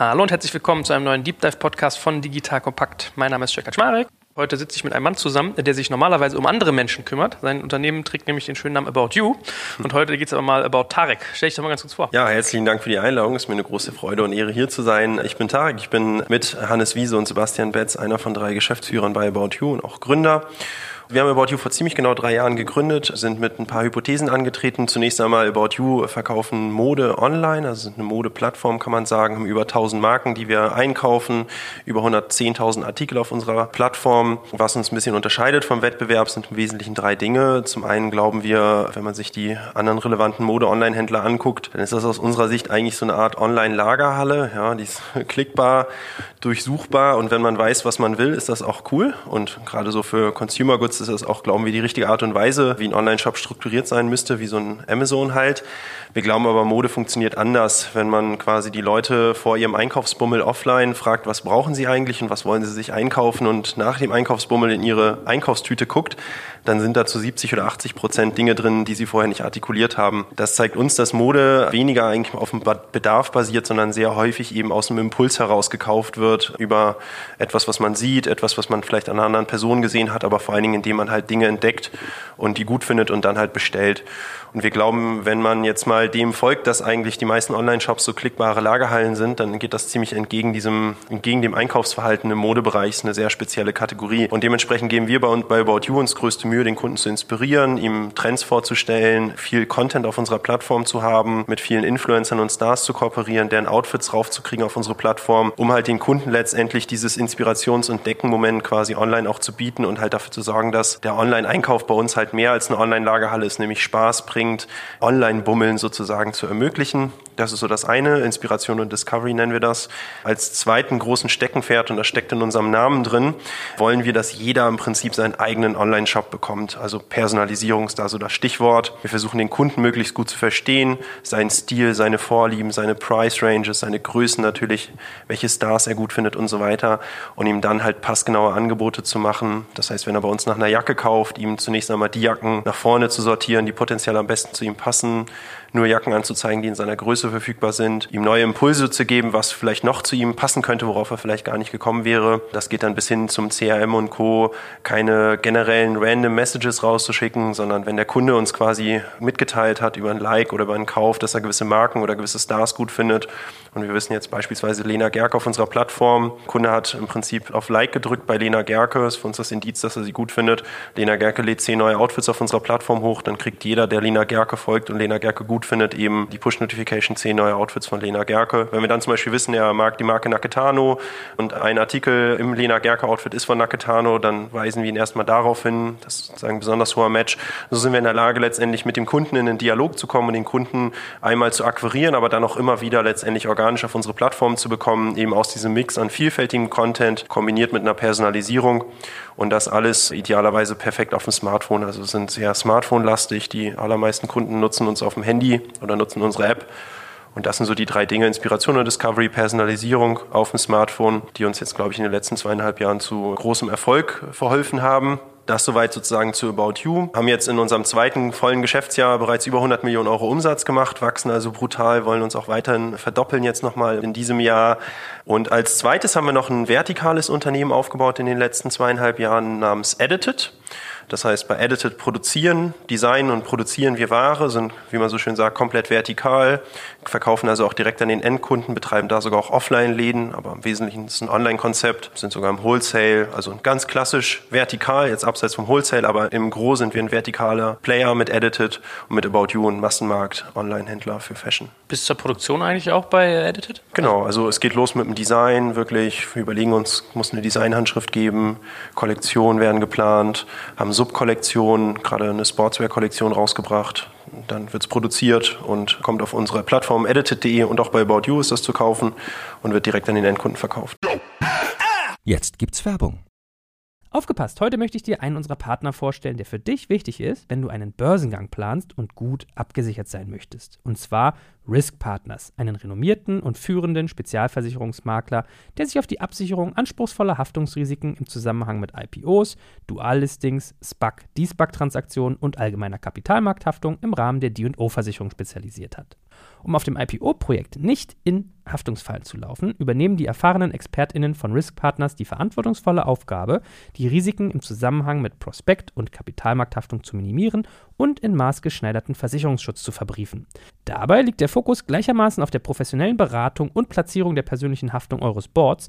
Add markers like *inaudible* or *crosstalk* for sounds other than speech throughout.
Hallo und herzlich willkommen zu einem neuen Deep Dive Podcast von Digital Kompakt. Mein Name ist Jörg Kaczmarek. Heute sitze ich mit einem Mann zusammen, der sich normalerweise um andere Menschen kümmert. Sein Unternehmen trägt nämlich den schönen Namen About You. Und heute geht es aber mal About Tarek. Stell dich doch mal ganz kurz vor. Ja, herzlichen Dank für die Einladung. Es ist mir eine große Freude und Ehre, hier zu sein. Ich bin Tarek. Ich bin mit Hannes Wiese und Sebastian Betz einer von drei Geschäftsführern bei About You und auch Gründer. Wir haben About You vor ziemlich genau drei Jahren gegründet, sind mit ein paar Hypothesen angetreten. Zunächst einmal About You verkaufen Mode online, also sind eine Modeplattform, kann man sagen, haben über 1000 Marken, die wir einkaufen, über 110.000 Artikel auf unserer Plattform. Was uns ein bisschen unterscheidet vom Wettbewerb sind im Wesentlichen drei Dinge. Zum einen glauben wir, wenn man sich die anderen relevanten Mode-Online-Händler anguckt, dann ist das aus unserer Sicht eigentlich so eine Art Online-Lagerhalle. Ja, die ist *laughs* klickbar, durchsuchbar und wenn man weiß, was man will, ist das auch cool. Und gerade so für Consumer Goods ist das auch, glauben wir, die richtige Art und Weise, wie ein Online-Shop strukturiert sein müsste, wie so ein Amazon halt. Wir glauben aber, Mode funktioniert anders, wenn man quasi die Leute vor ihrem Einkaufsbummel offline fragt, was brauchen sie eigentlich und was wollen sie sich einkaufen und nach dem Einkaufsbummel in ihre Einkaufstüte guckt, dann sind da zu 70 oder 80 Prozent Dinge drin, die sie vorher nicht artikuliert haben. Das zeigt uns, dass Mode weniger eigentlich auf dem Bedarf basiert, sondern sehr häufig eben aus dem Impuls heraus gekauft wird über etwas, was man sieht, etwas, was man vielleicht an einer anderen Person gesehen hat, aber vor allen Dingen, indem man halt Dinge entdeckt und die gut findet und dann halt bestellt. Und wir glauben, wenn man jetzt mal dem folgt, dass eigentlich die meisten Online-Shops so klickbare Lagerhallen sind, dann geht das ziemlich entgegen diesem, entgegen dem Einkaufsverhalten im Modebereich. ist eine sehr spezielle Kategorie. Und dementsprechend geben wir bei, bei About You uns größte Mühe, den Kunden zu inspirieren, ihm Trends vorzustellen, viel Content auf unserer Plattform zu haben, mit vielen Influencern und Stars zu kooperieren, deren Outfits raufzukriegen auf unsere Plattform, um halt den Kunden letztendlich dieses Inspirations- und Deckenmoment quasi online auch zu bieten und halt dafür zu sorgen, dass der Online-Einkauf bei uns halt mehr als eine Online-Lagerhalle ist, nämlich Spaß bringt bringt, Online-Bummeln sozusagen zu ermöglichen. Das ist so das eine, Inspiration und Discovery nennen wir das. Als zweiten großen Steckenpferd, und das steckt in unserem Namen drin, wollen wir, dass jeder im Prinzip seinen eigenen Online-Shop bekommt. Also Personalisierung ist da so das Stichwort. Wir versuchen den Kunden möglichst gut zu verstehen, seinen Stil, seine Vorlieben, seine Price Ranges, seine Größen natürlich, welche Stars er gut findet und so weiter und ihm dann halt passgenaue Angebote zu machen. Das heißt, wenn er bei uns nach einer Jacke kauft, ihm zunächst einmal die Jacken nach vorne zu sortieren, die potenziell am besten zu ihm passen, nur Jacken anzuzeigen, die in seiner Größe verfügbar sind, ihm neue Impulse zu geben, was vielleicht noch zu ihm passen könnte, worauf er vielleicht gar nicht gekommen wäre. Das geht dann bis hin zum CRM und Co. Keine generellen random Messages rauszuschicken, sondern wenn der Kunde uns quasi mitgeteilt hat über ein Like oder über einen Kauf, dass er gewisse Marken oder gewisse Stars gut findet. Und wir wissen jetzt beispielsweise Lena Gerke auf unserer Plattform. Der Kunde hat im Prinzip auf Like gedrückt bei Lena Gerke. Ist für uns das Indiz, dass er sie gut findet. Lena Gerke lädt zehn neue Outfits auf unserer Plattform hoch. Dann kriegt jeder, der Lena Gerke folgt und Lena Gerke gut findet, eben die Push-Notification zehn neue Outfits von Lena Gerke. Wenn wir dann zum Beispiel wissen, er mag die Marke Naketano und ein Artikel im Lena Gerke-Outfit ist von Naketano, dann weisen wir ihn erstmal darauf hin. Das ist sozusagen ein besonders hoher Match. So sind wir in der Lage, letztendlich mit dem Kunden in den Dialog zu kommen und den Kunden einmal zu akquirieren, aber dann auch immer wieder letztendlich organisch auf unsere Plattform zu bekommen, eben aus diesem Mix an vielfältigem Content kombiniert mit einer Personalisierung und das alles idealerweise perfekt auf dem Smartphone. Also sind sehr Smartphone-lastig. Die allermeisten Kunden nutzen uns auf dem Handy oder nutzen unsere App. Und das sind so die drei Dinge, Inspiration und Discovery, Personalisierung auf dem Smartphone, die uns jetzt, glaube ich, in den letzten zweieinhalb Jahren zu großem Erfolg verholfen haben. Das soweit sozusagen zu About You. Haben jetzt in unserem zweiten vollen Geschäftsjahr bereits über 100 Millionen Euro Umsatz gemacht, wachsen also brutal, wollen uns auch weiterhin verdoppeln jetzt nochmal in diesem Jahr. Und als zweites haben wir noch ein vertikales Unternehmen aufgebaut in den letzten zweieinhalb Jahren namens Edited. Das heißt, bei Edited produzieren, designen und produzieren wir Ware, sind, wie man so schön sagt, komplett vertikal, verkaufen also auch direkt an den Endkunden, betreiben da sogar auch Offline-Läden, aber im Wesentlichen ist es ein Online-Konzept, sind sogar im Wholesale, also ganz klassisch vertikal, jetzt abseits vom Wholesale, aber im Gro sind wir ein vertikaler Player mit Edited und mit About You und Massenmarkt, Online-Händler für Fashion. Bis zur Produktion eigentlich auch bei Edited? Genau, also es geht los mit dem Design, wirklich, wir überlegen uns, muss eine Designhandschrift geben, Kollektionen werden geplant, haben Subkollektion, gerade eine Sportswear-Kollektion rausgebracht. Dann wird es produziert und kommt auf unsere Plattform edited.de und auch bei About You ist das zu kaufen und wird direkt an den Endkunden verkauft. Jetzt gibt's Werbung. Aufgepasst, heute möchte ich dir einen unserer Partner vorstellen, der für dich wichtig ist, wenn du einen Börsengang planst und gut abgesichert sein möchtest. Und zwar Risk Partners, einen renommierten und führenden Spezialversicherungsmakler, der sich auf die Absicherung anspruchsvoller Haftungsrisiken im Zusammenhang mit IPOs, Duallistings, SPAC, D-SPAC-Transaktionen und allgemeiner Kapitalmarkthaftung im Rahmen der D&O-Versicherung spezialisiert hat. Um auf dem IPO-Projekt nicht in Haftungsfallen zu laufen, übernehmen die erfahrenen ExpertInnen von Risk Partners die verantwortungsvolle Aufgabe, die Risiken im Zusammenhang mit Prospekt- und Kapitalmarkthaftung zu minimieren und in maßgeschneiderten Versicherungsschutz zu verbriefen. Dabei liegt der Fokus gleichermaßen auf der professionellen Beratung und Platzierung der persönlichen Haftung eures Boards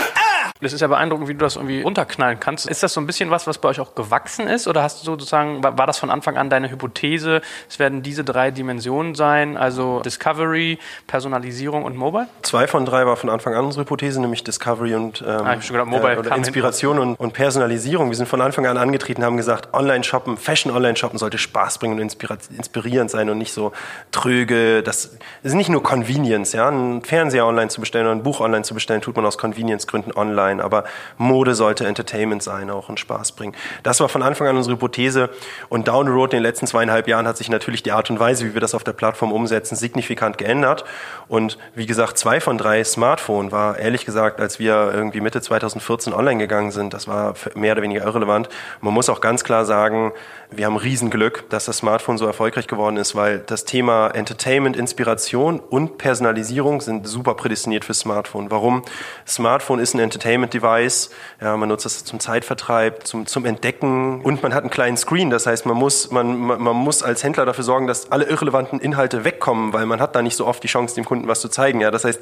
Das ist ja beeindruckend, wie du das irgendwie runterknallen kannst. Ist das so ein bisschen was, was bei euch auch gewachsen ist? Oder hast du sozusagen, war das von Anfang an deine Hypothese, es werden diese drei Dimensionen sein, also Discovery, Personalisierung und Mobile? Zwei von drei war von Anfang an unsere Hypothese, nämlich Discovery und ähm, ah, gedacht, Mobile äh, oder Inspiration und, und, Personalisierung. Wir sind von Anfang an angetreten, haben gesagt, Online-Shoppen, Fashion-Online-Shoppen sollte Spaß bringen und inspirierend sein und nicht so tröge. Das ist nicht nur Convenience, ja. Ein Fernseher online zu bestellen oder ein Buch online zu bestellen, tut man aus Convenience-Gründen online sein, aber Mode sollte Entertainment sein auch und Spaß bringen. Das war von Anfang an unsere Hypothese und down the road in den letzten zweieinhalb Jahren hat sich natürlich die Art und Weise, wie wir das auf der Plattform umsetzen, signifikant geändert und wie gesagt, zwei von drei Smartphone war ehrlich gesagt, als wir irgendwie Mitte 2014 online gegangen sind, das war mehr oder weniger irrelevant. Man muss auch ganz klar sagen, wir haben Riesenglück, dass das Smartphone so erfolgreich geworden ist, weil das Thema Entertainment, Inspiration und Personalisierung sind super prädestiniert für Smartphone. Warum? Smartphone ist ein Entertainment Device. Ja, man nutzt das zum Zeitvertreib, zum, zum Entdecken und man hat einen kleinen Screen. Das heißt, man muss, man, man muss als Händler dafür sorgen, dass alle irrelevanten Inhalte wegkommen, weil man hat da nicht so oft die Chance, dem Kunden was zu zeigen. Ja, das heißt,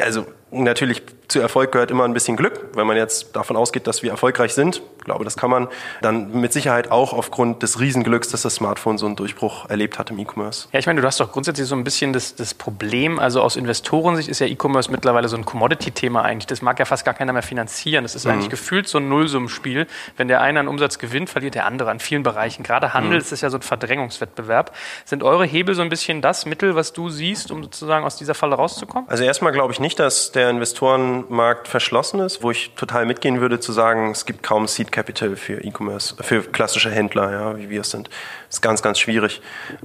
also natürlich zu Erfolg gehört immer ein bisschen Glück. Wenn man jetzt davon ausgeht, dass wir erfolgreich sind, glaube, das kann man, dann mit Sicherheit auch aufgrund des Riesenglücks, dass das Smartphone so einen Durchbruch erlebt hat im E-Commerce. Ja, ich meine, du hast doch grundsätzlich so ein bisschen das, das Problem, also aus Investorensicht ist ja E-Commerce mittlerweile so ein Commodity-Thema eigentlich. Das mag ja fast gar keiner mehr finanzieren. Das ist mhm. eigentlich gefühlt so ein Nullsummenspiel. Wenn der eine an Umsatz gewinnt, verliert der andere an vielen Bereichen. Gerade Handel mhm. ist ja so ein Verdrängungswettbewerb. Sind eure Hebel so ein bisschen das Mittel, was du siehst, um sozusagen aus dieser Falle rauszukommen? Also erstmal glaube ich nicht, dass der Investoren Markt verschlossen ist, wo ich total mitgehen würde, zu sagen, es gibt kaum Seed Capital für E-Commerce, für klassische Händler, ja, wie wir es sind. Das ist ganz, ganz schwierig.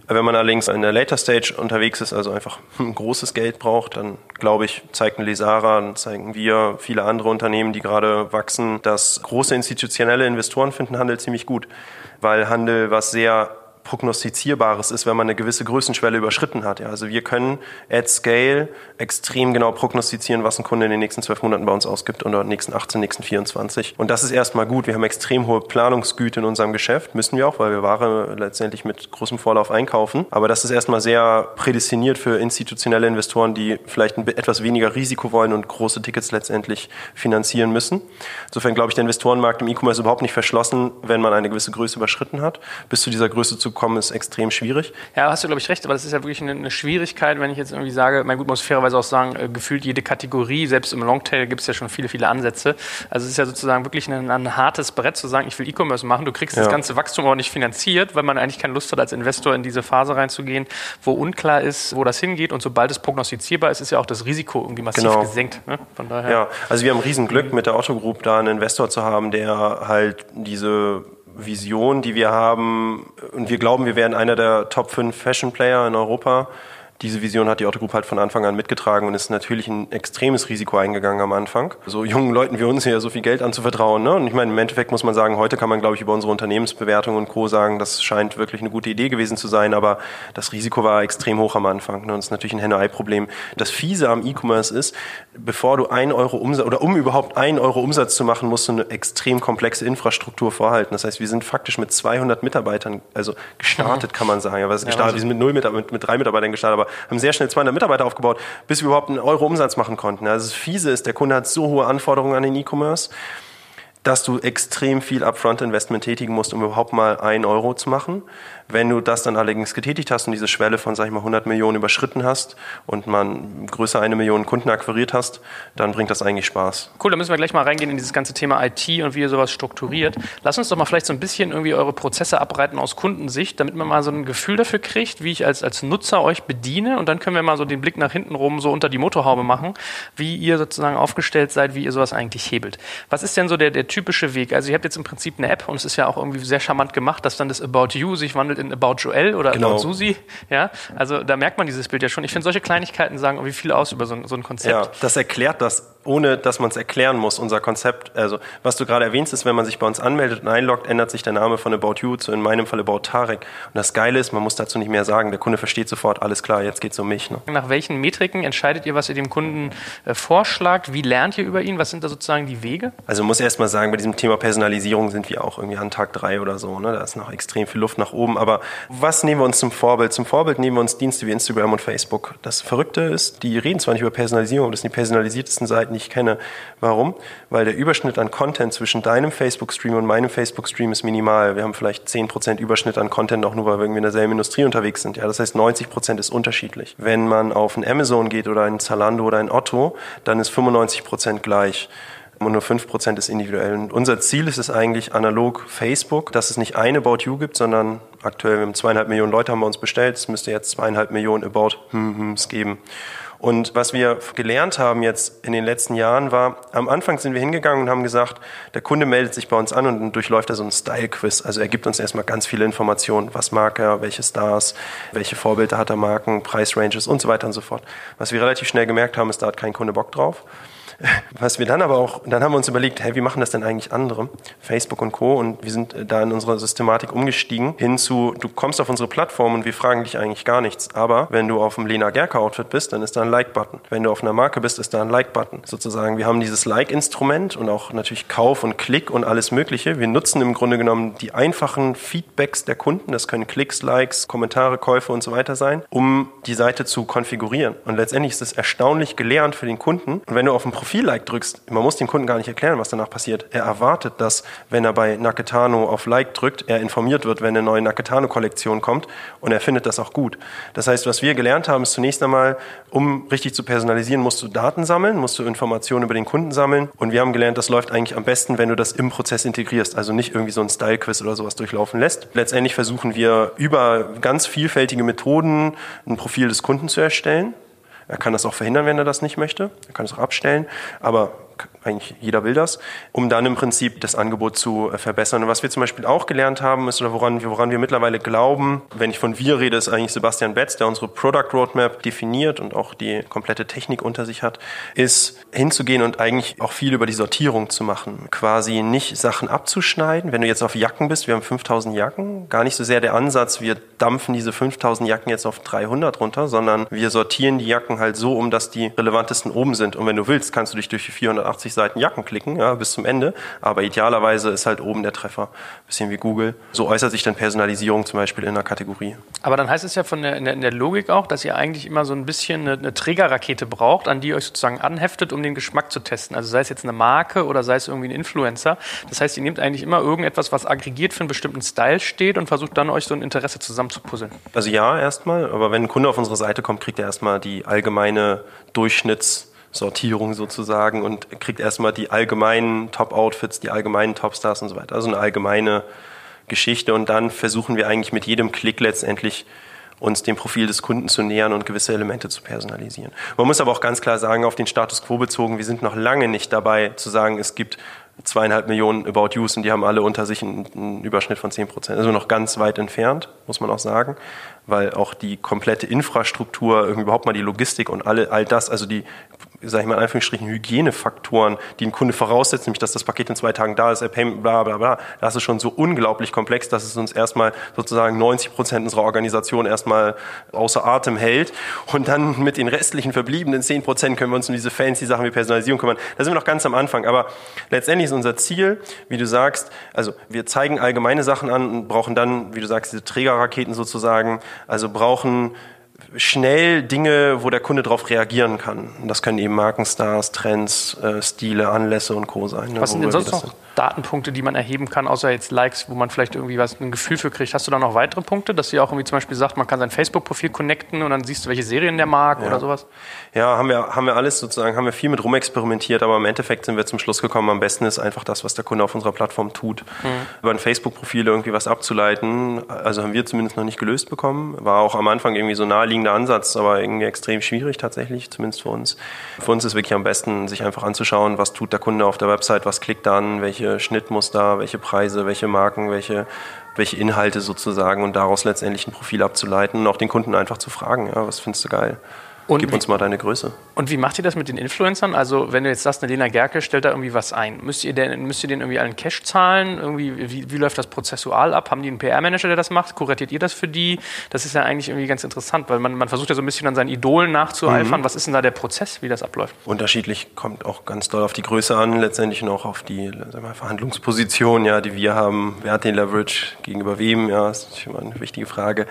Wenn man allerdings in der Later Stage unterwegs ist, also einfach *laughs* ein großes Geld braucht, dann glaube ich, zeigt ein Lesara, dann zeigen wir, viele andere Unternehmen, die gerade wachsen, dass große institutionelle Investoren finden Handel ziemlich gut, weil Handel was sehr prognostizierbares ist, wenn man eine gewisse Größenschwelle überschritten hat. Ja, also wir können at scale extrem genau prognostizieren, was ein Kunde in den nächsten zwölf Monaten bei uns ausgibt oder in den nächsten 18, nächsten 24. Und das ist erstmal gut. Wir haben extrem hohe Planungsgüte in unserem Geschäft. Müssen wir auch, weil wir Ware letztendlich mit großem Vorlauf einkaufen. Aber das ist erstmal sehr prädestiniert für institutionelle Investoren, die vielleicht ein etwas weniger Risiko wollen und große Tickets letztendlich finanzieren müssen. Insofern glaube ich, der Investorenmarkt im E-Commerce überhaupt nicht verschlossen, wenn man eine gewisse Größe überschritten hat. Bis zu dieser Größe zu kommen, ist extrem schwierig. Ja, hast du, glaube ich, recht, aber das ist ja wirklich eine, eine, Schwierigkeit, wenn ich jetzt irgendwie sage, mein gut, muss fairerweise auch sagen, äh, gefühlt jede Kategorie, selbst im Longtail gibt es ja schon viele, viele Ansätze. Also es ist ja sozusagen wirklich ein, ein hartes Brett zu sagen, ich will E-Commerce machen, du kriegst ja. das ganze Wachstum aber nicht finanziert, weil man eigentlich keine Lust hat, als Investor in diese Phase reinzugehen, wo unklar ist, wo das hingeht und sobald es prognostizierbar ist, ist ja auch das Risiko irgendwie massiv genau. gesenkt. Ne? Von daher. Ja, also wir haben riesen Glück mit der Otto Group da einen Investor zu haben, der halt diese Vision, die wir haben, und wir glauben, wir werden einer der Top 5 Fashion Player in Europa, Diese Vision hat die Otto Group halt von Anfang an mitgetragen und ist natürlich ein extremes Risiko eingegangen am Anfang. So jungen Leuten wie uns hier so viel Geld anzuvertrauen. Ne? Und ich meine, im Endeffekt muss man sagen, heute kann man, glaube ich, über unsere Unternehmensbewertung und Co. sagen, das scheint wirklich eine gute Idee gewesen zu sein, aber das Risiko war extrem hoch am Anfang. Ne? Und das ist natürlich ein Henne-Ei-Problem. Das Fiese am E-Commerce ist, bevor du ein Euro Umsatz oder um überhaupt ein Euro Umsatz zu machen, musst du eine extrem komplexe Infrastruktur vorhalten. Das heißt, wir sind faktisch mit 200 Mitarbeitern, also gestartet, kann man sagen. Ja, was gestartet, wir sind mit null Mitarbeitern, mit, mit drei Mitarbeitern gestartet, aber haben sehr schnell 200 Mitarbeiter aufgebaut, bis wir überhaupt einen Euro Umsatz machen konnten. Also das Fiese ist, der Kunde hat so hohe Anforderungen an den E-Commerce dass du extrem viel Upfront-Investment tätigen musst, um überhaupt mal ein Euro zu machen. Wenn du das dann allerdings getätigt hast und diese Schwelle von, sag ich mal, 100 Millionen überschritten hast und man größer eine Million Kunden akquiriert hast, dann bringt das eigentlich Spaß. Cool, dann müssen wir gleich mal reingehen in dieses ganze Thema IT und wie ihr sowas strukturiert. Lass uns doch mal vielleicht so ein bisschen irgendwie eure Prozesse abreiten aus Kundensicht, damit man mal so ein Gefühl dafür kriegt, wie ich als, als Nutzer euch bediene und dann können wir mal so den Blick nach hinten rum so unter die Motorhaube machen, wie ihr sozusagen aufgestellt seid, wie ihr sowas eigentlich hebelt. Was ist denn so der, der typische Weg? Also ihr habt jetzt im Prinzip eine App und es ist ja auch irgendwie sehr charmant gemacht, dass dann das About You sich wandelt in About Joel oder genau. About Susi. Ja, also da merkt man dieses Bild ja schon. Ich finde, solche Kleinigkeiten sagen irgendwie viel aus über so ein, so ein Konzept. Ja, das erklärt das ohne dass man es erklären muss, unser Konzept. Also, was du gerade erwähnst, ist, wenn man sich bei uns anmeldet und einloggt, ändert sich der Name von About You zu in meinem Fall About Tarek. Und das Geile ist, man muss dazu nicht mehr sagen. Der Kunde versteht sofort, alles klar, jetzt geht's um mich. Ne? Nach welchen Metriken entscheidet ihr, was ihr dem Kunden äh, vorschlagt? Wie lernt ihr über ihn? Was sind da sozusagen die Wege? Also, muss erst mal sagen, bei diesem Thema Personalisierung sind wir auch irgendwie an Tag drei oder so. Ne? Da ist noch extrem viel Luft nach oben. Aber was nehmen wir uns zum Vorbild? Zum Vorbild nehmen wir uns Dienste wie Instagram und Facebook. Das Verrückte ist, die reden zwar nicht über Personalisierung, das sind die personalisiertesten Seiten, ich kenne. Warum? Weil der Überschnitt an Content zwischen deinem Facebook-Stream und meinem Facebook-Stream ist minimal. Wir haben vielleicht 10% Überschnitt an Content, auch nur weil wir irgendwie in derselben Industrie unterwegs sind. Ja, das heißt, 90% ist unterschiedlich. Wenn man auf ein Amazon geht oder ein Zalando oder ein Otto, dann ist 95% gleich und nur 5% ist individuell. Und unser Ziel ist es eigentlich analog Facebook, dass es nicht eine About You gibt, sondern aktuell wir haben zweieinhalb Millionen Leute haben wir uns bestellt. Es müsste jetzt zweieinhalb Millionen About Hmms geben. Und was wir gelernt haben jetzt in den letzten Jahren war, am Anfang sind wir hingegangen und haben gesagt, der Kunde meldet sich bei uns an und durchläuft da so ein Style-Quiz. Also er gibt uns erstmal ganz viele Informationen. Was mag er, welche Stars, welche Vorbilder hat er Marken, Preisranges und so weiter und so fort. Was wir relativ schnell gemerkt haben, ist, da hat kein Kunde Bock drauf. Was wir dann aber auch, dann haben wir uns überlegt, hey, wie machen das denn eigentlich andere? Facebook und Co. Und wir sind da in unserer Systematik umgestiegen hin zu, du kommst auf unsere Plattform und wir fragen dich eigentlich gar nichts. Aber wenn du auf dem Lena Gerke Outfit bist, dann ist da ein Like-Button. Wenn du auf einer Marke bist, ist da ein Like-Button. Sozusagen, wir haben dieses Like-Instrument und auch natürlich Kauf und Klick und alles Mögliche. Wir nutzen im Grunde genommen die einfachen Feedbacks der Kunden. Das können Klicks, Likes, Kommentare, Käufe und so weiter sein, um die Seite zu konfigurieren. Und letztendlich ist es erstaunlich gelernt für den Kunden. Und wenn du auf Profil Profil-Like drückst, man muss dem Kunden gar nicht erklären, was danach passiert. Er erwartet, dass, wenn er bei Naketano auf Like drückt, er informiert wird, wenn eine neue Naketano-Kollektion kommt und er findet das auch gut. Das heißt, was wir gelernt haben, ist zunächst einmal, um richtig zu personalisieren, musst du Daten sammeln, musst du Informationen über den Kunden sammeln und wir haben gelernt, das läuft eigentlich am besten, wenn du das im Prozess integrierst, also nicht irgendwie so ein Style-Quiz oder sowas durchlaufen lässt. Letztendlich versuchen wir über ganz vielfältige Methoden ein Profil des Kunden zu erstellen. Er kann das auch verhindern, wenn er das nicht möchte. Er kann es auch abstellen. Aber eigentlich jeder will das, um dann im Prinzip das Angebot zu äh, verbessern. Und was wir zum Beispiel auch gelernt haben, ist, oder woran, wir, woran wir mittlerweile glauben, wenn ich von wir rede, ist eigentlich Sebastian Betz, der unsere Product Roadmap definiert und auch die komplette Technik unter sich hat, ist hinzugehen und eigentlich auch viel über die Sortierung zu machen. Quasi nicht Sachen abzuschneiden. Wenn du jetzt auf Jacken bist, wir haben 5000 Jacken, gar nicht so sehr der Ansatz, wir dampfen diese 5000 Jacken jetzt auf 300 runter, sondern wir sortieren die Jacken halt so um, dass die relevantesten oben sind. Und wenn du willst, kannst du dich durch die 480 Seiten Jacken klicken, ja, bis zum Ende. Aber idealerweise ist halt oben der Treffer. Bisschen wie Google. So äußert sich dann Personalisierung zum Beispiel in einer Kategorie. Aber dann heißt es ja von der, in, der, in der Logik auch, dass ihr eigentlich immer so ein bisschen eine, eine Trägerrakete braucht, an die ihr euch sozusagen anheftet, um den Geschmack zu testen. Also sei es jetzt eine Marke oder sei es irgendwie ein Influencer. Das heißt, ihr nehmt eigentlich immer irgendetwas, was aggregiert für einen bestimmten Style steht und versucht dann euch so ein Interesse zusammenzupuzzeln. Also ja, erstmal. Aber wenn ein Kunde auf unsere Seite kommt, kriegt er erstmal die allgemeine Durchschnitts- Sortierung sozusagen und kriegt erstmal die allgemeinen Top-Outfits, die allgemeinen Topstars und so weiter. Also eine allgemeine Geschichte und dann versuchen wir eigentlich mit jedem Klick letztendlich uns dem Profil des Kunden zu nähern und gewisse Elemente zu personalisieren. Man muss aber auch ganz klar sagen, auf den Status quo bezogen, wir sind noch lange nicht dabei zu sagen, es gibt zweieinhalb Millionen About Yous und die haben alle unter sich einen, einen Überschnitt von 10 Prozent. Also noch ganz weit entfernt, muss man auch sagen, weil auch die komplette Infrastruktur, überhaupt mal die Logistik und alle, all das, also die sag ich mal in Anführungsstrichen, Hygienefaktoren, die ein Kunde voraussetzt, nämlich dass das Paket in zwei Tagen da ist, er Payment, bla bla bla, das ist schon so unglaublich komplex, dass es uns erstmal sozusagen 90 Prozent unserer Organisation erstmal außer Atem hält. Und dann mit den restlichen verbliebenen 10 Prozent können wir uns um diese fancy Sachen wie Personalisierung kümmern. Da sind wir noch ganz am Anfang. Aber letztendlich ist unser Ziel, wie du sagst, also wir zeigen allgemeine Sachen an und brauchen dann, wie du sagst, diese Trägerraketen sozusagen, also brauchen schnell Dinge, wo der Kunde darauf reagieren kann. Und das können eben Markenstars, Trends, äh, Stile, Anlässe und Co. sein. Ne, Was sind denn sonst noch Datenpunkte, die man erheben kann, außer jetzt Likes, wo man vielleicht irgendwie was ein Gefühl für kriegt? Hast du da noch weitere Punkte, dass ihr auch irgendwie zum Beispiel sagt, man kann sein Facebook-Profil connecten und dann siehst du, welche Serien der mag ja. oder sowas? Ja, haben wir, haben wir alles sozusagen, haben wir viel mit rumexperimentiert, aber im Endeffekt sind wir zum Schluss gekommen, am besten ist einfach das, was der Kunde auf unserer Plattform tut. Mhm. Über ein Facebook-Profil irgendwie was abzuleiten, also haben wir zumindest noch nicht gelöst bekommen. War auch am Anfang irgendwie so naheliegender Ansatz, aber irgendwie extrem schwierig tatsächlich, zumindest für uns. Für uns ist wirklich am besten, sich einfach anzuschauen, was tut der Kunde auf der Website, was klickt an, welche Schnittmuster, welche Preise, welche Marken, welche welche Inhalte sozusagen und daraus letztendlich ein Profil abzuleiten und auch den Kunden einfach zu fragen, ja, was findest du geil? Und Gib uns mal deine Größe. Und wie macht ihr das mit den Influencern? Also, wenn du jetzt sagst, eine Lena Gerke stellt da irgendwie was ein, müsst ihr, denn, müsst ihr denen irgendwie einen Cash zahlen? Irgendwie, wie, wie läuft das prozessual ab? Haben die einen PR-Manager, der das macht? Kuratiert ihr das für die? Das ist ja eigentlich irgendwie ganz interessant, weil man, man versucht ja so ein bisschen an seinen Idolen nachzueifern. Mhm. Was ist denn da der Prozess, wie das abläuft? Unterschiedlich kommt auch ganz doll auf die Größe an, letztendlich noch auf die mal, Verhandlungsposition, ja, die wir haben. Wer hat den Leverage gegenüber wem? Ja, das ist immer eine wichtige Frage.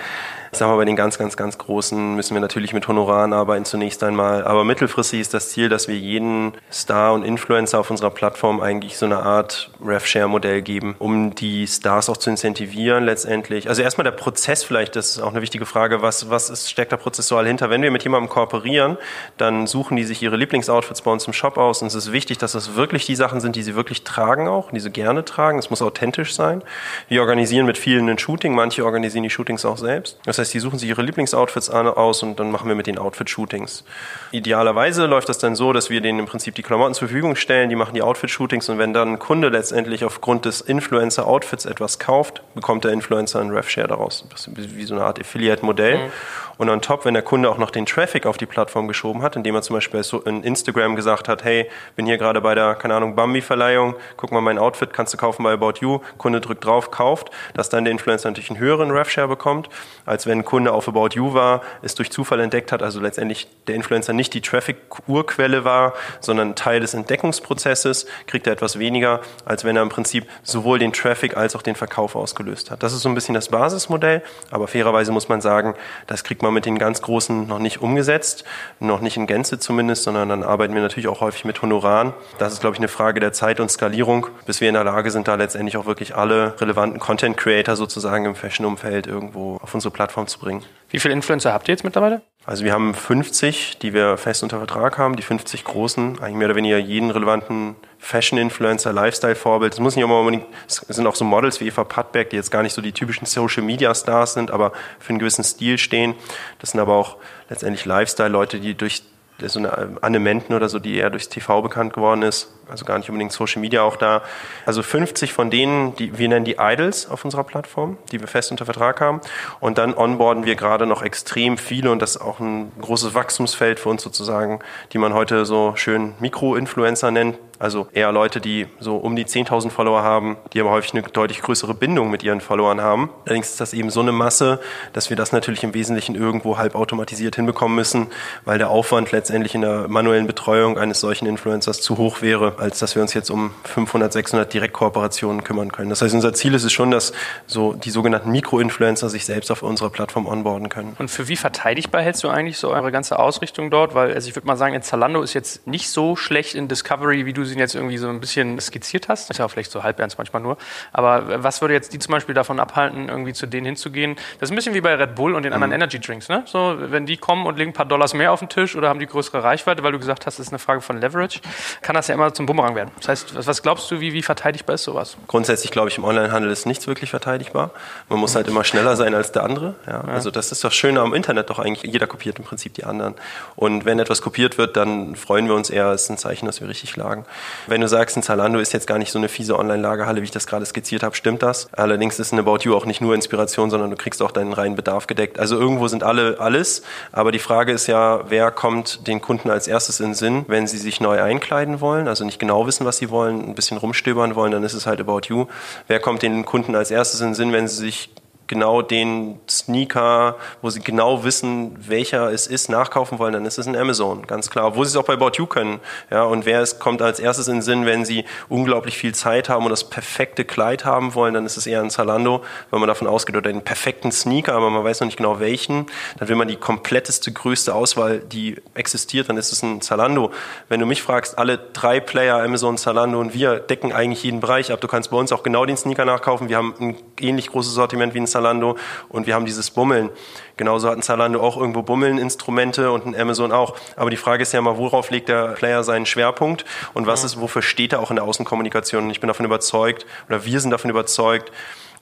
Ich sag mal, bei den ganz, ganz, ganz Großen müssen wir natürlich mit Honoraren arbeiten zunächst einmal. Aber mittelfristig ist das Ziel, dass wir jeden Star und Influencer auf unserer Plattform eigentlich so eine Art RevShare-Modell geben, um die Stars auch zu incentivieren letztendlich. Also erstmal der Prozess vielleicht, das ist auch eine wichtige Frage. Was, was ist, steckt da prozessual hinter? Wenn wir mit jemandem kooperieren, dann suchen die sich ihre Lieblingsoutfits bei uns im Shop aus. Und es ist wichtig, dass das wirklich die Sachen sind, die sie wirklich tragen auch, die sie gerne tragen. Es muss authentisch sein. Wir organisieren mit vielen ein Shooting. Manche organisieren die Shootings auch selbst. Das heißt, die suchen sich ihre Lieblingsoutfits aus und dann machen wir mit den Outfit-Shootings. Idealerweise läuft das dann so, dass wir denen im Prinzip die Klamotten zur Verfügung stellen, die machen die Outfit-Shootings und wenn dann ein Kunde letztendlich aufgrund des Influencer-Outfits etwas kauft, bekommt der Influencer einen Rev-Share daraus. Das ist wie so eine Art Affiliate-Modell. Mhm. Und on top, wenn der Kunde auch noch den Traffic auf die Plattform geschoben hat, indem er zum Beispiel in Instagram gesagt hat, hey, bin hier gerade bei der, keine Ahnung, Bambi-Verleihung, guck mal mein Outfit, kannst du kaufen bei About You, Kunde drückt drauf, kauft, dass dann der Influencer natürlich einen höheren Rev-Share bekommt, als wenn ein Kunde auf About You war, es durch Zufall entdeckt hat, also letztendlich der Influencer nicht die Traffic-Urquelle war, sondern Teil des Entdeckungsprozesses, kriegt er etwas weniger, als wenn er im Prinzip sowohl den Traffic als auch den Verkauf ausgelöst hat. Das ist so ein bisschen das Basismodell, aber fairerweise muss man sagen, das kriegt man mit den ganz Großen noch nicht umgesetzt, noch nicht in Gänze zumindest, sondern dann arbeiten wir natürlich auch häufig mit Honoraren. Das ist, glaube ich, eine Frage der Zeit und Skalierung, bis wir in der Lage sind, da letztendlich auch wirklich alle relevanten Content Creator sozusagen im Fashion-Umfeld irgendwo auf unsere Plattform zu bringen. Wie viele Influencer habt ihr jetzt mittlerweile? Also wir haben 50, die wir fest unter Vertrag haben, die 50 großen, eigentlich mehr oder weniger jeden relevanten Fashion-Influencer, Lifestyle-Vorbild. Es muss nicht unbedingt, es sind auch so Models wie Eva Pattberg, die jetzt gar nicht so die typischen Social-Media-Stars sind, aber für einen gewissen Stil stehen. Das sind aber auch letztendlich Lifestyle-Leute, die durch so eine Anne Menten oder so, die eher durchs TV bekannt geworden ist, also gar nicht unbedingt Social Media auch da. Also 50 von denen, die wir nennen die Idols auf unserer Plattform, die wir fest unter Vertrag haben. Und dann onboarden wir gerade noch extrem viele und das ist auch ein großes Wachstumsfeld für uns sozusagen, die man heute so schön Mikro-Influencer nennt. Also eher Leute, die so um die 10.000 Follower haben, die aber häufig eine deutlich größere Bindung mit ihren Followern haben. Allerdings ist das eben so eine Masse, dass wir das natürlich im Wesentlichen irgendwo halb automatisiert hinbekommen müssen, weil der Aufwand letztendlich in der manuellen Betreuung eines solchen Influencers zu hoch wäre, als dass wir uns jetzt um 500, 600 Direktkooperationen kümmern können. Das heißt, unser Ziel ist es schon, dass so die sogenannten Mikroinfluencer sich selbst auf unserer Plattform onboarden können. Und für wie verteidigbar hältst du eigentlich so eure ganze Ausrichtung dort? Weil also ich würde mal sagen, in Zalando ist jetzt nicht so schlecht in Discovery, wie du sie jetzt irgendwie so ein bisschen skizziert hast. Ist ja vielleicht so halb ernst manchmal nur. Aber was würde jetzt die zum Beispiel davon abhalten, irgendwie zu denen hinzugehen? Das ist ein bisschen wie bei Red Bull und den mhm. anderen Energy Drinks. Ne? So, wenn die kommen und legen ein paar Dollars mehr auf den Tisch oder haben die größere Reichweite, weil du gesagt hast, es ist eine Frage von Leverage, kann das ja immer zum Bumerang werden. Das heißt, was glaubst du, wie, wie verteidigbar ist sowas? Grundsätzlich glaube ich, im Onlinehandel ist nichts wirklich verteidigbar. Man muss halt immer schneller sein als der andere. Ja? Ja. Also das ist das Schöne am Internet doch eigentlich. Jeder kopiert im Prinzip die anderen. Und wenn etwas kopiert wird, dann freuen wir uns eher. Es ist ein Zeichen, dass wir richtig lagen. Wenn du sagst, ein Zalando ist jetzt gar nicht so eine fiese Online-Lagerhalle, wie ich das gerade skizziert habe, stimmt das. Allerdings ist ein About You auch nicht nur Inspiration, sondern du kriegst auch deinen reinen Bedarf gedeckt. Also irgendwo sind alle alles. Aber die Frage ist ja, wer kommt den Kunden als erstes in den Sinn, wenn sie sich neu einkleiden wollen, also nicht genau wissen, was sie wollen, ein bisschen rumstöbern wollen, dann ist es halt About You. Wer kommt den Kunden als erstes in den Sinn, wenn sie sich genau den Sneaker, wo sie genau wissen, welcher es ist, nachkaufen wollen, dann ist es ein Amazon, ganz klar. Wo sie es auch bei About You können. Ja, und wer es kommt als erstes in den Sinn, wenn sie unglaublich viel Zeit haben und das perfekte Kleid haben wollen, dann ist es eher ein Zalando, weil man davon ausgeht, oder den perfekten Sneaker, aber man weiß noch nicht genau welchen. Dann will man die kompletteste, größte Auswahl, die existiert, dann ist es ein Zalando. Wenn du mich fragst, alle drei Player, Amazon, Zalando und wir decken eigentlich jeden Bereich ab. Du kannst bei uns auch genau den Sneaker nachkaufen. Wir haben ein ähnlich großes Sortiment wie ein Zalando. Zalando und wir haben dieses Bummeln. Genauso hat ein Zalando auch irgendwo Bummeln-Instrumente und ein Amazon auch. Aber die Frage ist ja mal, worauf legt der Player seinen Schwerpunkt und was ist, wofür steht er auch in der Außenkommunikation? Und ich bin davon überzeugt, oder wir sind davon überzeugt,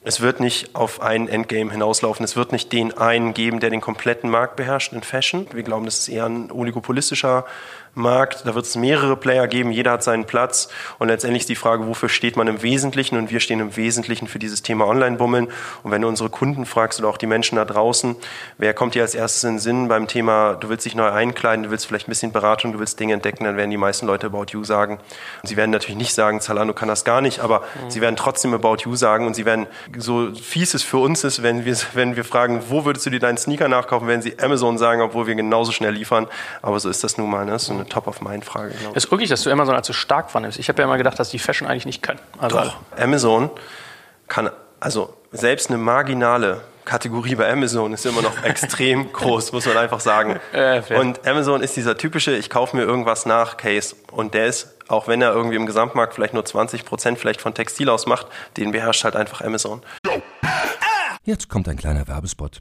es wird nicht auf ein Endgame hinauslaufen. Es wird nicht den einen geben, der den kompletten Markt beherrscht in Fashion. Wir glauben, das ist eher ein oligopolistischer Markt. Da wird es mehrere Player geben, jeder hat seinen Platz. Und letztendlich ist die Frage, wofür steht man im Wesentlichen? Und wir stehen im Wesentlichen für dieses Thema Online-Bummeln. Und wenn du unsere Kunden fragst oder auch die Menschen da draußen, wer kommt dir als erstes in den Sinn beim Thema, du willst dich neu einkleiden, du willst vielleicht ein bisschen Beratung, du willst Dinge entdecken, dann werden die meisten Leute About You sagen. Und sie werden natürlich nicht sagen, Zalando kann das gar nicht, aber mhm. sie werden trotzdem About You sagen und sie werden, so fies es für uns ist, wenn wir, wenn wir fragen, wo würdest du dir deinen Sneaker nachkaufen, werden sie Amazon sagen, obwohl wir genauso schnell liefern. Aber so ist das nun mal, ne? So eine Top-of-Mind-Frage. Es ist wirklich, dass du Amazon als so stark fandest. Ich habe ja immer gedacht, dass die Fashion eigentlich nicht können. Also Doch, Amazon kann, also selbst eine marginale Kategorie bei Amazon ist immer noch *laughs* extrem groß, muss man einfach sagen. *laughs* Äh, und Amazon ist dieser typische, ich kaufe mir irgendwas nach Case. Und der ist, auch wenn er irgendwie im Gesamtmarkt vielleicht nur 20 Prozent vielleicht von Textil ausmacht, den beherrscht halt einfach Amazon. Jetzt kommt ein kleiner Werbespot.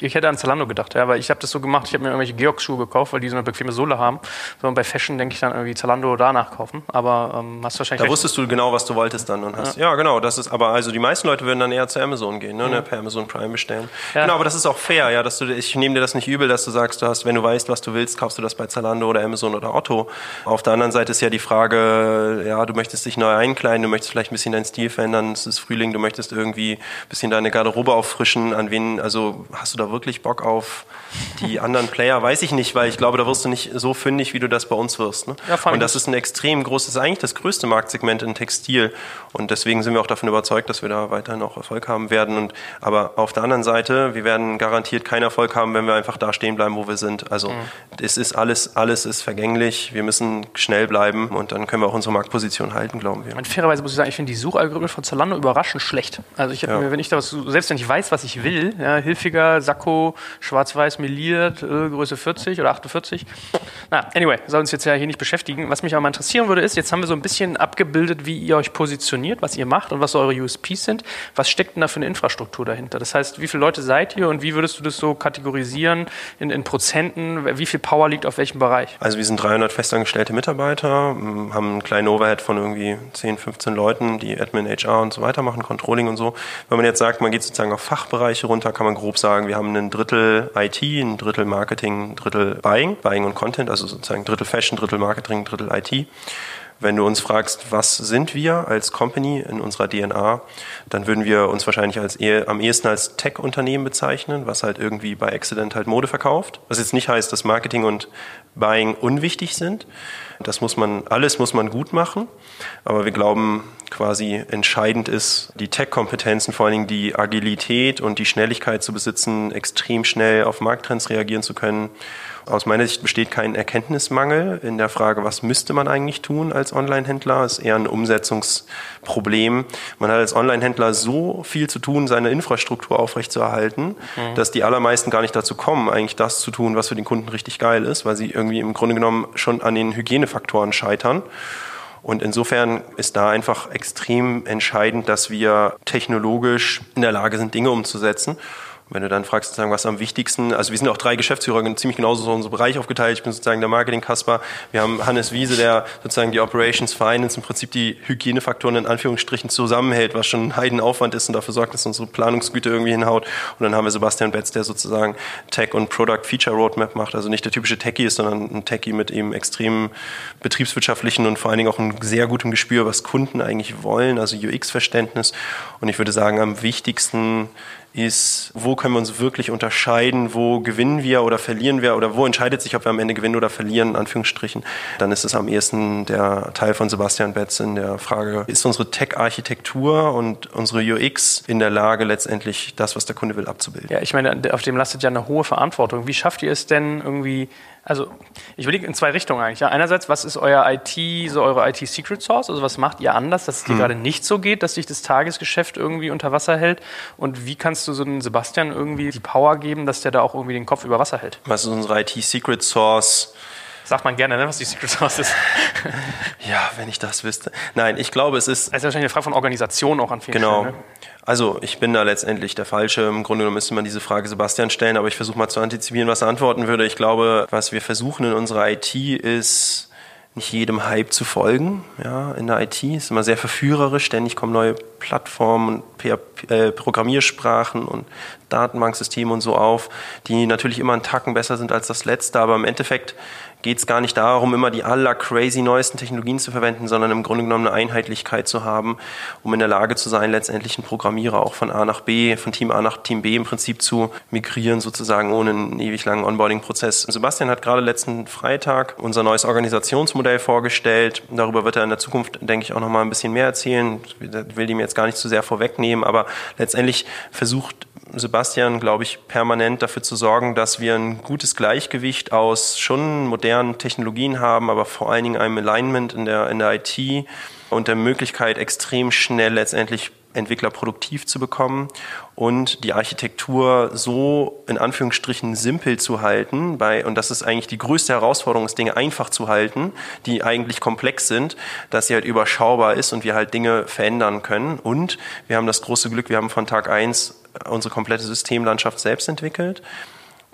Ich hätte an Zalando gedacht, ja, weil ich habe das so gemacht, ich habe mir irgendwelche Georg-Schuhe gekauft, weil die so eine bequeme Sohle haben. So, und bei Fashion denke ich dann irgendwie Zalando danach kaufen. Aber ähm, hast wahrscheinlich. Da recht. wusstest du genau, was du wolltest dann und hast. Ja. ja. genau. Das ist, aber also die meisten Leute würden dann eher zu Amazon gehen, ne, mhm. per Amazon Prime bestellen. Ja. Genau, aber das ist auch fair, ja, dass du, ich nehme dir das nicht übel, dass du sagst, du hast, wenn du weißt, was du willst, kaufst du das bei Zalando oder Amazon oder Otto. Auf der anderen Seite ist ja die Frage, ja, du möchtest dich neu einkleiden, du möchtest vielleicht ein bisschen deinen Stil verändern, es ist Frühling, du möchtest irgendwie ein bisschen deine Garderobe auffrischen, an wen, also hast du da wirklich Bock auf die anderen Player, weiß ich nicht, weil ich glaube, da wirst du nicht so fündig, wie du das bei uns wirst. Ne? Ja, und das ist ein extrem großes, eigentlich das größte Marktsegment in Textil. Und deswegen sind wir auch davon überzeugt, dass wir da weiterhin auch Erfolg haben werden. Und, aber auf der anderen Seite, wir werden garantiert keinen Erfolg haben, wenn wir einfach da stehen bleiben, wo wir sind. Also mhm. es ist alles, alles ist vergänglich. Wir müssen schnell bleiben und dann können wir auch unsere Marktposition halten, glauben wir. Und fairerweise muss ich sagen, ich finde die Suchalgorithmen von Zalando überraschend schlecht. Also ich habe ja. mir, wenn ich da was, selbst wenn ich weiß, was ich will, ja, Hilfiger, Sakko, schwarz-weiß meliert, Größe 40 oder 48. Na, anyway, soll uns jetzt ja hier nicht beschäftigen. Was mich aber mal interessieren würde, ist, jetzt haben wir so ein bisschen abgebildet, wie ihr euch positioniert, was ihr macht und was eure USPs sind. Was steckt denn da für eine Infrastruktur dahinter? Das heißt, wie viele Leute seid ihr und wie würdest du das so kategorisieren in, in Prozenten? Wie viel Power liegt auf welchem Bereich? Also wir sind 300 festangestellte Mitarbeiter, haben einen kleinen Overhead von irgendwie 10, 15 Leuten, die Admin, HR und so weiter machen, Controlling und so. Wenn man jetzt sagt, man geht sozusagen auf Fachbereiche runter, kann man grob sagen, wir haben haben ein Drittel IT, ein Drittel Marketing, ein Drittel Buying, Buying und Content, also sozusagen Drittel Fashion, Drittel Marketing, Drittel IT. Wenn du uns fragst, was sind wir als Company in unserer DNA, dann würden wir uns wahrscheinlich als eher, am ehesten als Tech-Unternehmen bezeichnen, was halt irgendwie bei Accident halt Mode verkauft. Was jetzt nicht heißt, dass Marketing und Buying unwichtig sind. Das muss man, alles muss man gut machen. Aber wir glauben, quasi entscheidend ist, die Tech-Kompetenzen, vor allen Dingen die Agilität und die Schnelligkeit zu besitzen, extrem schnell auf Markttrends reagieren zu können. Aus meiner Sicht besteht kein Erkenntnismangel in der Frage, was müsste man eigentlich tun als Online-Händler. Es ist eher ein Umsetzungsproblem. Man hat als Online-Händler so viel zu tun, seine Infrastruktur aufrechtzuerhalten, mhm. dass die allermeisten gar nicht dazu kommen, eigentlich das zu tun, was für den Kunden richtig geil ist, weil sie irgendwie im Grunde genommen schon an den Hygienefaktoren scheitern. Und insofern ist da einfach extrem entscheidend, dass wir technologisch in der Lage sind, Dinge umzusetzen. Wenn du dann fragst, sozusagen, was am wichtigsten, also wir sind auch drei Geschäftsführer, ziemlich genauso so unser Bereich aufgeteilt. Ich bin sozusagen der Marketing-Kasper. Wir haben Hannes Wiese, der sozusagen die Operations Finance, im Prinzip die Hygienefaktoren in Anführungsstrichen zusammenhält, was schon ein Heidenaufwand ist und dafür sorgt, dass unsere Planungsgüte irgendwie hinhaut. Und dann haben wir Sebastian Betz, der sozusagen Tech und Product Feature Roadmap macht, also nicht der typische Techie ist, sondern ein Techie mit eben extrem betriebswirtschaftlichen und vor allen Dingen auch einem sehr gutem Gespür, was Kunden eigentlich wollen, also UX-Verständnis. Und ich würde sagen, am wichtigsten ist, wo können wir uns wirklich unterscheiden, wo gewinnen wir oder verlieren wir oder wo entscheidet sich, ob wir am Ende gewinnen oder verlieren, in Anführungsstrichen. Dann ist es am ehesten der Teil von Sebastian Betz in der Frage, ist unsere Tech-Architektur und unsere UX in der Lage, letztendlich das, was der Kunde will, abzubilden? Ja, ich meine, auf dem lastet ja eine hohe Verantwortung. Wie schafft ihr es denn irgendwie, also ich will in zwei Richtungen eigentlich. Ja. Einerseits, was ist euer IT, so eure IT-Secret Source? Also was macht ihr anders, dass es dir hm. gerade nicht so geht, dass sich das Tagesgeschäft irgendwie unter Wasser hält? Und wie kannst du so einen Sebastian irgendwie die Power geben, dass der da auch irgendwie den Kopf über Wasser hält? Was ist unsere IT-Secret Source? Sagt man gerne, ne, was die Secret Source ist. *laughs* ja, wenn ich das wüsste. Nein, ich glaube, es ist. Es ist wahrscheinlich eine Frage von Organisation auch an vielen Genau. Stellen, ne? Also ich bin da letztendlich der Falsche. Im Grunde genommen müsste man diese Frage Sebastian stellen, aber ich versuche mal zu antizipieren, was er antworten würde. Ich glaube, was wir versuchen in unserer IT ist, nicht jedem Hype zu folgen. Ja, in der IT ist immer sehr verführerisch. Ständig kommen neue Plattformen und äh, Programmiersprachen und Datenbanksysteme und so auf, die natürlich immer einen Tacken besser sind als das letzte. Aber im Endeffekt geht es gar nicht darum, immer die aller crazy neuesten Technologien zu verwenden, sondern im Grunde genommen eine Einheitlichkeit zu haben, um in der Lage zu sein, letztendlich einen Programmierer auch von A nach B, von Team A nach Team B im Prinzip zu migrieren, sozusagen ohne einen ewig langen Onboarding-Prozess. Sebastian hat gerade letzten Freitag unser neues Organisationsmodell vorgestellt. Darüber wird er in der Zukunft, denke ich, auch noch mal ein bisschen mehr erzählen. Ich will dem jetzt gar nicht zu sehr vorwegnehmen, aber letztendlich versucht Sebastian, glaube ich, permanent dafür zu sorgen, dass wir ein gutes Gleichgewicht aus schon modernen Technologien haben, aber vor allen Dingen einem Alignment in der, in der IT und der Möglichkeit, extrem schnell letztendlich Entwickler produktiv zu bekommen und die Architektur so in Anführungsstrichen simpel zu halten, bei, und das ist eigentlich die größte Herausforderung, ist Dinge einfach zu halten, die eigentlich komplex sind, dass sie halt überschaubar ist und wir halt Dinge verändern können. Und wir haben das große Glück, wir haben von Tag eins unsere komplette Systemlandschaft selbst entwickelt.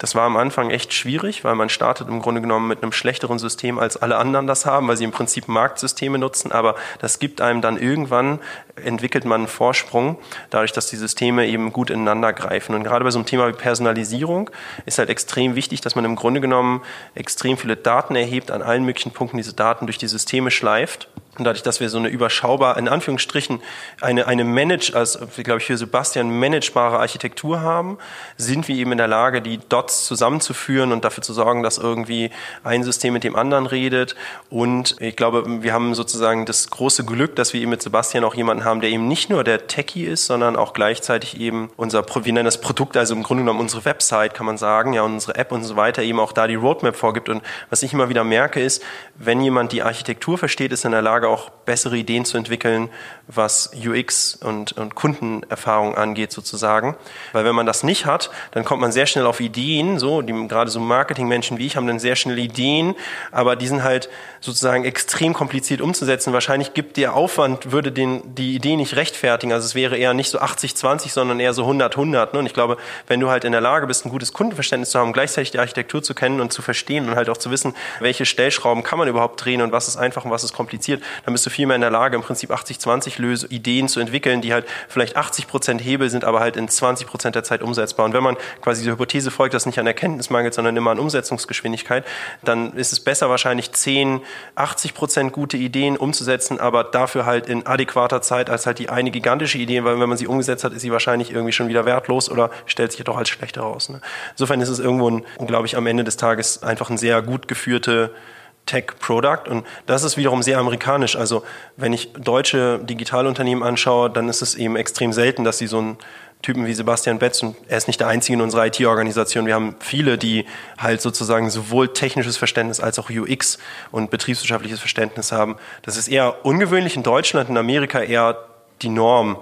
Das war am Anfang echt schwierig, weil man startet im Grunde genommen mit einem schlechteren System, als alle anderen das haben, weil sie im Prinzip Marktsysteme nutzen. Aber das gibt einem dann irgendwann, entwickelt man einen Vorsprung, dadurch, dass die Systeme eben gut ineinander greifen. Und gerade bei so einem Thema wie Personalisierung ist halt extrem wichtig, dass man im Grunde genommen extrem viele Daten erhebt, an allen möglichen Punkten diese Daten durch die Systeme schleift und dadurch, dass wir so eine überschaubar, in Anführungsstrichen, eine, eine Manage, also, glaube ich, für Sebastian managebare Architektur haben, sind wir eben in der Lage, die Dots zusammenzuführen und dafür zu sorgen, dass irgendwie ein System mit dem anderen redet. Und ich glaube, wir haben sozusagen das große Glück, dass wir eben mit Sebastian auch jemanden haben, der eben nicht nur der Techie ist, sondern auch gleichzeitig eben unser, wir nennen das Produkt, also im Grunde genommen unsere Website, kann man sagen, ja, unsere App und so weiter, eben auch da die Roadmap vorgibt. Und was ich immer wieder merke, ist, wenn jemand die Architektur versteht, ist in der Lage, auch bessere Ideen zu entwickeln, was UX und, und Kundenerfahrung angeht sozusagen. Weil wenn man das nicht hat, dann kommt man sehr schnell auf Ideen, so, die, gerade so Marketingmenschen wie ich haben dann sehr schnell Ideen, aber die sind halt sozusagen extrem kompliziert umzusetzen. Wahrscheinlich gibt der Aufwand, würde den, die Idee nicht rechtfertigen. Also es wäre eher nicht so 80-20, sondern eher so 100-100. Ne? Und ich glaube, wenn du halt in der Lage bist, ein gutes Kundenverständnis zu haben, gleichzeitig die Architektur zu kennen und zu verstehen und halt auch zu wissen, welche Stellschrauben kann man überhaupt drehen und was ist einfach und was ist kompliziert, dann bist du viel mehr in der Lage, im Prinzip 80-20 Ideen zu entwickeln, die halt vielleicht 80 Prozent Hebel sind, aber halt in 20 Prozent der Zeit umsetzbar. Und wenn man quasi die Hypothese folgt, dass nicht an Erkenntnis mangelt, sondern immer an Umsetzungsgeschwindigkeit, dann ist es besser wahrscheinlich 10, 80 Prozent gute Ideen umzusetzen, aber dafür halt in adäquater Zeit als halt die eine gigantische Idee, weil wenn man sie umgesetzt hat, ist sie wahrscheinlich irgendwie schon wieder wertlos oder stellt sich doch als schlecht heraus. Ne? Insofern ist es irgendwo, ein, glaube ich, am Ende des Tages einfach ein sehr gut geführte Tech-Product und das ist wiederum sehr amerikanisch. Also wenn ich deutsche Digitalunternehmen anschaue, dann ist es eben extrem selten, dass sie so einen Typen wie Sebastian Betz und er ist nicht der einzige in unserer IT-Organisation. Wir haben viele, die halt sozusagen sowohl technisches Verständnis als auch UX und betriebswirtschaftliches Verständnis haben. Das ist eher ungewöhnlich in Deutschland, in Amerika eher die Norm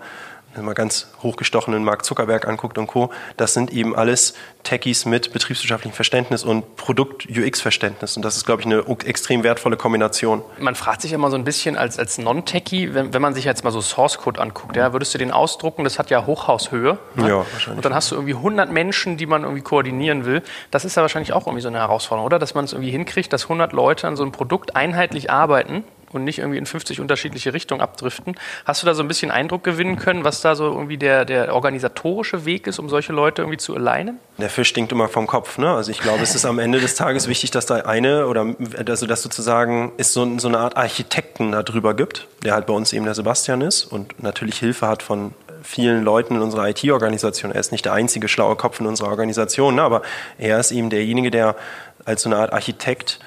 wenn man ganz hochgestochenen Mark Zuckerberg anguckt und Co., das sind eben alles Techies mit betriebswirtschaftlichem Verständnis und Produkt-UX-Verständnis. Und das ist, glaube ich, eine extrem wertvolle Kombination. Man fragt sich immer so ein bisschen als, als Non-Techie, wenn, wenn man sich jetzt mal so Source-Code anguckt, ja, würdest du den ausdrucken, das hat ja Hochhaushöhe. Ne? Ja, wahrscheinlich. Und dann hast du irgendwie 100 Menschen, die man irgendwie koordinieren will. Das ist ja wahrscheinlich auch irgendwie so eine Herausforderung, oder? Dass man es irgendwie hinkriegt, dass 100 Leute an so einem Produkt einheitlich arbeiten und nicht irgendwie in 50 unterschiedliche Richtungen abdriften. Hast du da so ein bisschen Eindruck gewinnen können, was da so irgendwie der, der organisatorische Weg ist, um solche Leute irgendwie zu alleinen? Der Fisch stinkt immer vom Kopf. Ne? Also ich glaube, es ist am Ende des Tages wichtig, dass da eine oder also dass sozusagen es so, so eine Art Architekten darüber gibt, der halt bei uns eben der Sebastian ist und natürlich Hilfe hat von vielen Leuten in unserer IT-Organisation. Er ist nicht der einzige schlaue Kopf in unserer Organisation, ne? aber er ist eben derjenige, der als so eine Art Architekt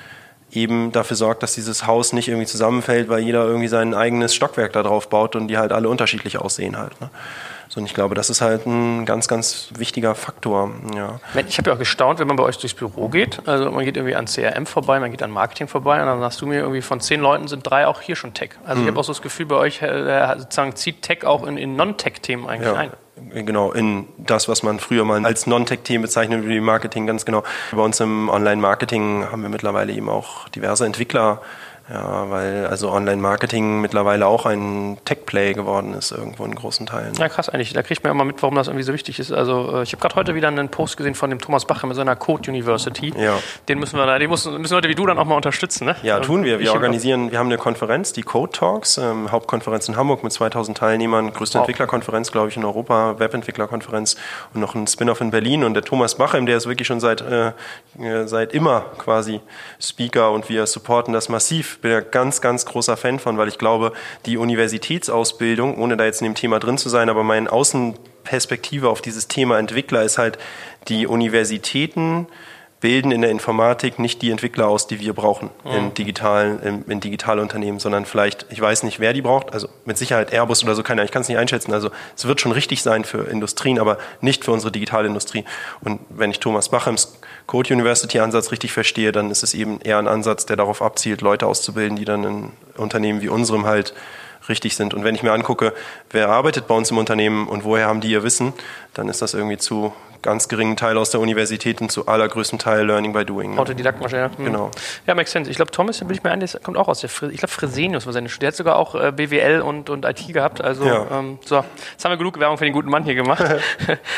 eben dafür sorgt, dass dieses Haus nicht irgendwie zusammenfällt, weil jeder irgendwie sein eigenes Stockwerk da drauf baut und die halt alle unterschiedlich aussehen halt. Ne? So, und ich glaube, das ist halt ein ganz, ganz wichtiger Faktor. Ja. Ich habe ja auch gestaunt, wenn man bei euch durchs Büro geht. Also man geht irgendwie an CRM vorbei, man geht an Marketing vorbei und dann hast du mir irgendwie von zehn Leuten sind drei auch hier schon Tech. Also mhm. ich habe auch so das Gefühl, bei euch äh, sozusagen zieht Tech auch in, in Non-Tech-Themen eigentlich ja. ein genau, in das, was man früher mal als Non-Tech-Themen bezeichnet, wie Marketing, ganz genau. Bei uns im Online-Marketing haben wir mittlerweile eben auch diverse Entwickler, ja, weil also Online-Marketing mittlerweile auch ein Tech-Play geworden ist, irgendwo in großen Teilen. Ja, krass eigentlich. Da kriegt man immer mit, warum das irgendwie so wichtig ist. Also äh, ich habe gerade heute wieder einen Post gesehen von dem Thomas Bacher mit seiner Code University. Ja. Den müssen wir, den müssen, müssen Leute wie du dann auch mal unterstützen. Ne? Ja, tun wir. Wir ich organisieren, wir haben eine Konferenz, die Code Talks, ähm, Hauptkonferenz in Hamburg mit 2000 Teilnehmern, größte wow. Entwicklerkonferenz, glaube ich, in Europa, Webentwicklerkonferenz und noch ein Spin-off in Berlin. Und der Thomas Bachem, der ist wirklich schon seit, äh, äh seit immer quasi Speaker und wir supporten das massiv. Bin ja ganz, ganz großer Fan von, weil ich glaube, die Universitätsausbildung, ohne da jetzt in dem Thema drin zu sein, aber meine Außenperspektive auf dieses Thema Entwickler ist halt, die Universitäten bilden in der Informatik nicht die Entwickler aus, die wir brauchen mhm. in digitalen, in, in digitale Unternehmen, sondern vielleicht, ich weiß nicht, wer die braucht, also mit Sicherheit Airbus oder so, keine ich kann es nicht einschätzen. Also es wird schon richtig sein für Industrien, aber nicht für unsere digitale Industrie. Und wenn ich Thomas Bachems Code University Ansatz richtig verstehe, dann ist es eben eher ein Ansatz, der darauf abzielt, Leute auszubilden, die dann in Unternehmen wie unserem halt richtig sind. Und wenn ich mir angucke, wer arbeitet bei uns im Unternehmen und woher haben die ihr Wissen, dann ist das irgendwie zu ganz geringen Teil aus der Universität und zu allergrößtem Teil Learning by Doing. Ne? Autodidakt wahrscheinlich. Ja. Genau. Ja, makes sense. Ich glaube, Thomas, bin ich mir ein, der kommt auch aus der, Fre ich glaube, Fresenius war seine Der hat sogar auch äh, BWL und, und IT gehabt. Also, ja. ähm, so, jetzt haben wir genug Werbung für den guten Mann hier gemacht.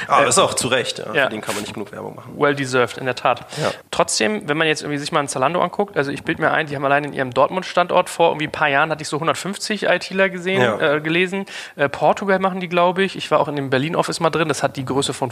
Aber das *laughs* ist auch zu Recht. Ja. ja. Für den kann man nicht genug Werbung machen. Well deserved, in der Tat. Trotzdem, wenn man jetzt irgendwie sich mal ein Zalando anguckt, also ich bilde mir ein, die haben allein in ihrem Dortmund-Standort vor irgendwie ein paar Jahren hatte ich so 150 ITler gesehen, äh, gelesen. Äh, Portugal machen die, glaube ich. Ich war auch in dem Berlin-Office mal drin. Das hat die Größe von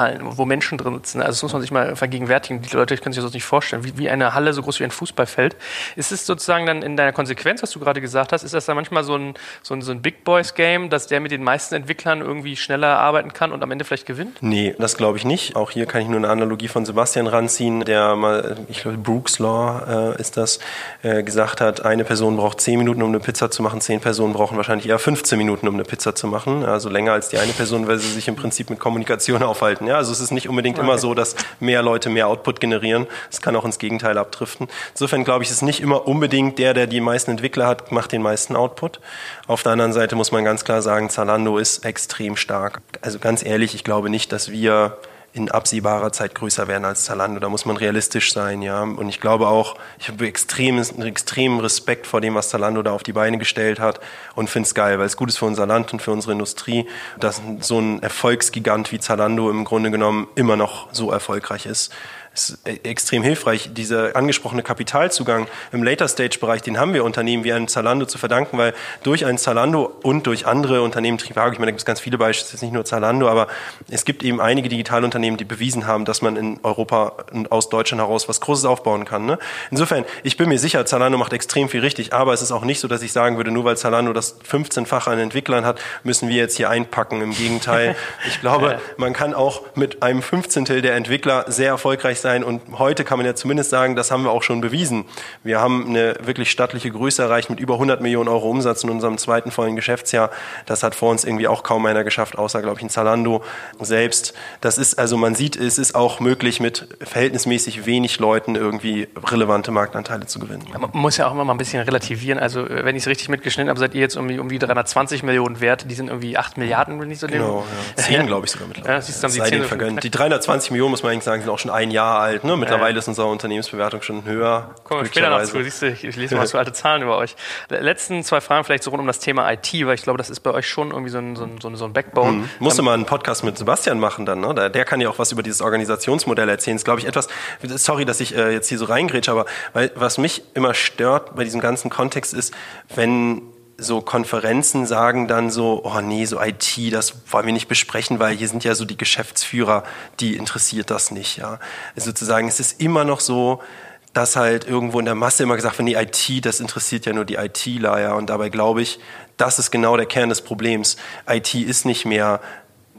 Fußballhallen, wo Menschen drin sitzen. Also das muss man sich mal vergegenwärtigen. Die Leute können sich das nicht vorstellen. Wie, wie eine Halle so groß wie ein Fußballfeld. Ist es sozusagen dann in deiner Konsequenz, was du gerade gesagt hast, ist das dann manchmal so ein, so ein, so ein Big Boys Game, dass der mit den meisten Entwicklern irgendwie schneller arbeiten kann und am Ende vielleicht gewinnt? Nee, das glaube ich nicht. Auch hier kann ich nur eine Analogie von Sebastian ranziehen, der mal, ich glaube, Brooks Law äh, ist das, äh, gesagt hat, eine Person braucht 10 Minuten, um eine Pizza zu machen, 10 Personen brauchen wahrscheinlich eher 15 Minuten, um eine Pizza zu machen. Also länger als die eine Person, weil sie sich im Prinzip mit Kommunikation *laughs* aufhalten. Ja, also es ist nicht unbedingt okay. immer so, dass mehr Leute mehr Output generieren. Es kann auch ins Gegenteil abdriften. Insofern glaube ich, ist nicht immer unbedingt der, der die meisten Entwickler hat, macht den meisten Output. Auf der anderen Seite muss man ganz klar sagen, Zalando ist extrem stark. Also ganz ehrlich, ich glaube nicht, dass wir in absehbarer Zeit größer werden als Zalando. Da muss man realistisch sein, ja. Und ich glaube auch, ich habe extremen, extremen Respekt vor dem, was Zalando da auf die Beine gestellt hat und finde es geil, weil es gut ist für unser Land und für unsere Industrie, dass so ein Erfolgsgigant wie Zalando im Grunde genommen immer noch so erfolgreich ist. Ist äh, extrem hilfreich. Dieser angesprochene Kapitalzugang im Later-Stage-Bereich, den haben wir Unternehmen wie ein Zalando zu verdanken, weil durch ein Zalando und durch andere Unternehmen, Trivago, ich meine, da gibt es ganz viele Beispiele, nicht nur Zalando, aber es gibt eben einige Digitalunternehmen, die bewiesen haben, dass man in Europa und aus Deutschland heraus was Großes aufbauen kann. Ne? Insofern, ich bin mir sicher, Zalando macht extrem viel richtig, aber es ist auch nicht so, dass ich sagen würde, nur weil Zalando das 15-fach an Entwicklern hat, müssen wir jetzt hier einpacken. Im Gegenteil, *laughs* ich glaube, man kann auch mit einem 15. der Entwickler sehr erfolgreich sein und heute kann man ja zumindest sagen, das haben wir auch schon bewiesen. Wir haben eine wirklich stattliche Größe erreicht mit über 100 Millionen Euro Umsatz in unserem zweiten vollen Geschäftsjahr. Das hat vor uns irgendwie auch kaum einer geschafft, außer, glaube ich, ein Zalando selbst. Das ist, also man sieht, es ist auch möglich, mit verhältnismäßig wenig Leuten irgendwie relevante Marktanteile zu gewinnen. Man muss ja auch immer mal ein bisschen relativieren. Also, wenn ich es richtig mitgeschnitten habe, seid ihr jetzt irgendwie, irgendwie 320 Millionen wert. Die sind irgendwie 8 Milliarden, wenn ich so nehme. Genau, ja. 10, glaube ich sogar mittlerweile. Ja, siehst du, dann die, 10 vergönnt. die 320 Millionen, muss man eigentlich sagen, sind auch schon ein Jahr alt. Ne? Mittlerweile ist unsere Unternehmensbewertung schon höher. Kommen wir später noch zu. Siehst du, ich, ich lese mal so alte Zahlen über euch. Letzten zwei Fragen vielleicht so rund um das Thema IT, weil ich glaube, das ist bei euch schon irgendwie so ein, so ein, so ein Backbone. Mhm. Musst du mal einen Podcast mit Sebastian machen dann, ne? Der, der kann ja auch was über dieses Organisationsmodell erzählen. Das ist, glaube ich, etwas, sorry, dass ich äh, jetzt hier so reingrätsche, aber weil, was mich immer stört bei diesem ganzen Kontext ist, wenn so Konferenzen sagen dann so, oh nee, so IT, das wollen wir nicht besprechen, weil hier sind ja so die Geschäftsführer, die interessiert das nicht, ja. Also sozusagen, es ist immer noch so, dass halt irgendwo in der Masse immer gesagt wird, nee, IT, das interessiert ja nur die ITler, ja. Und dabei glaube ich, das ist genau der Kern des Problems. IT ist nicht mehr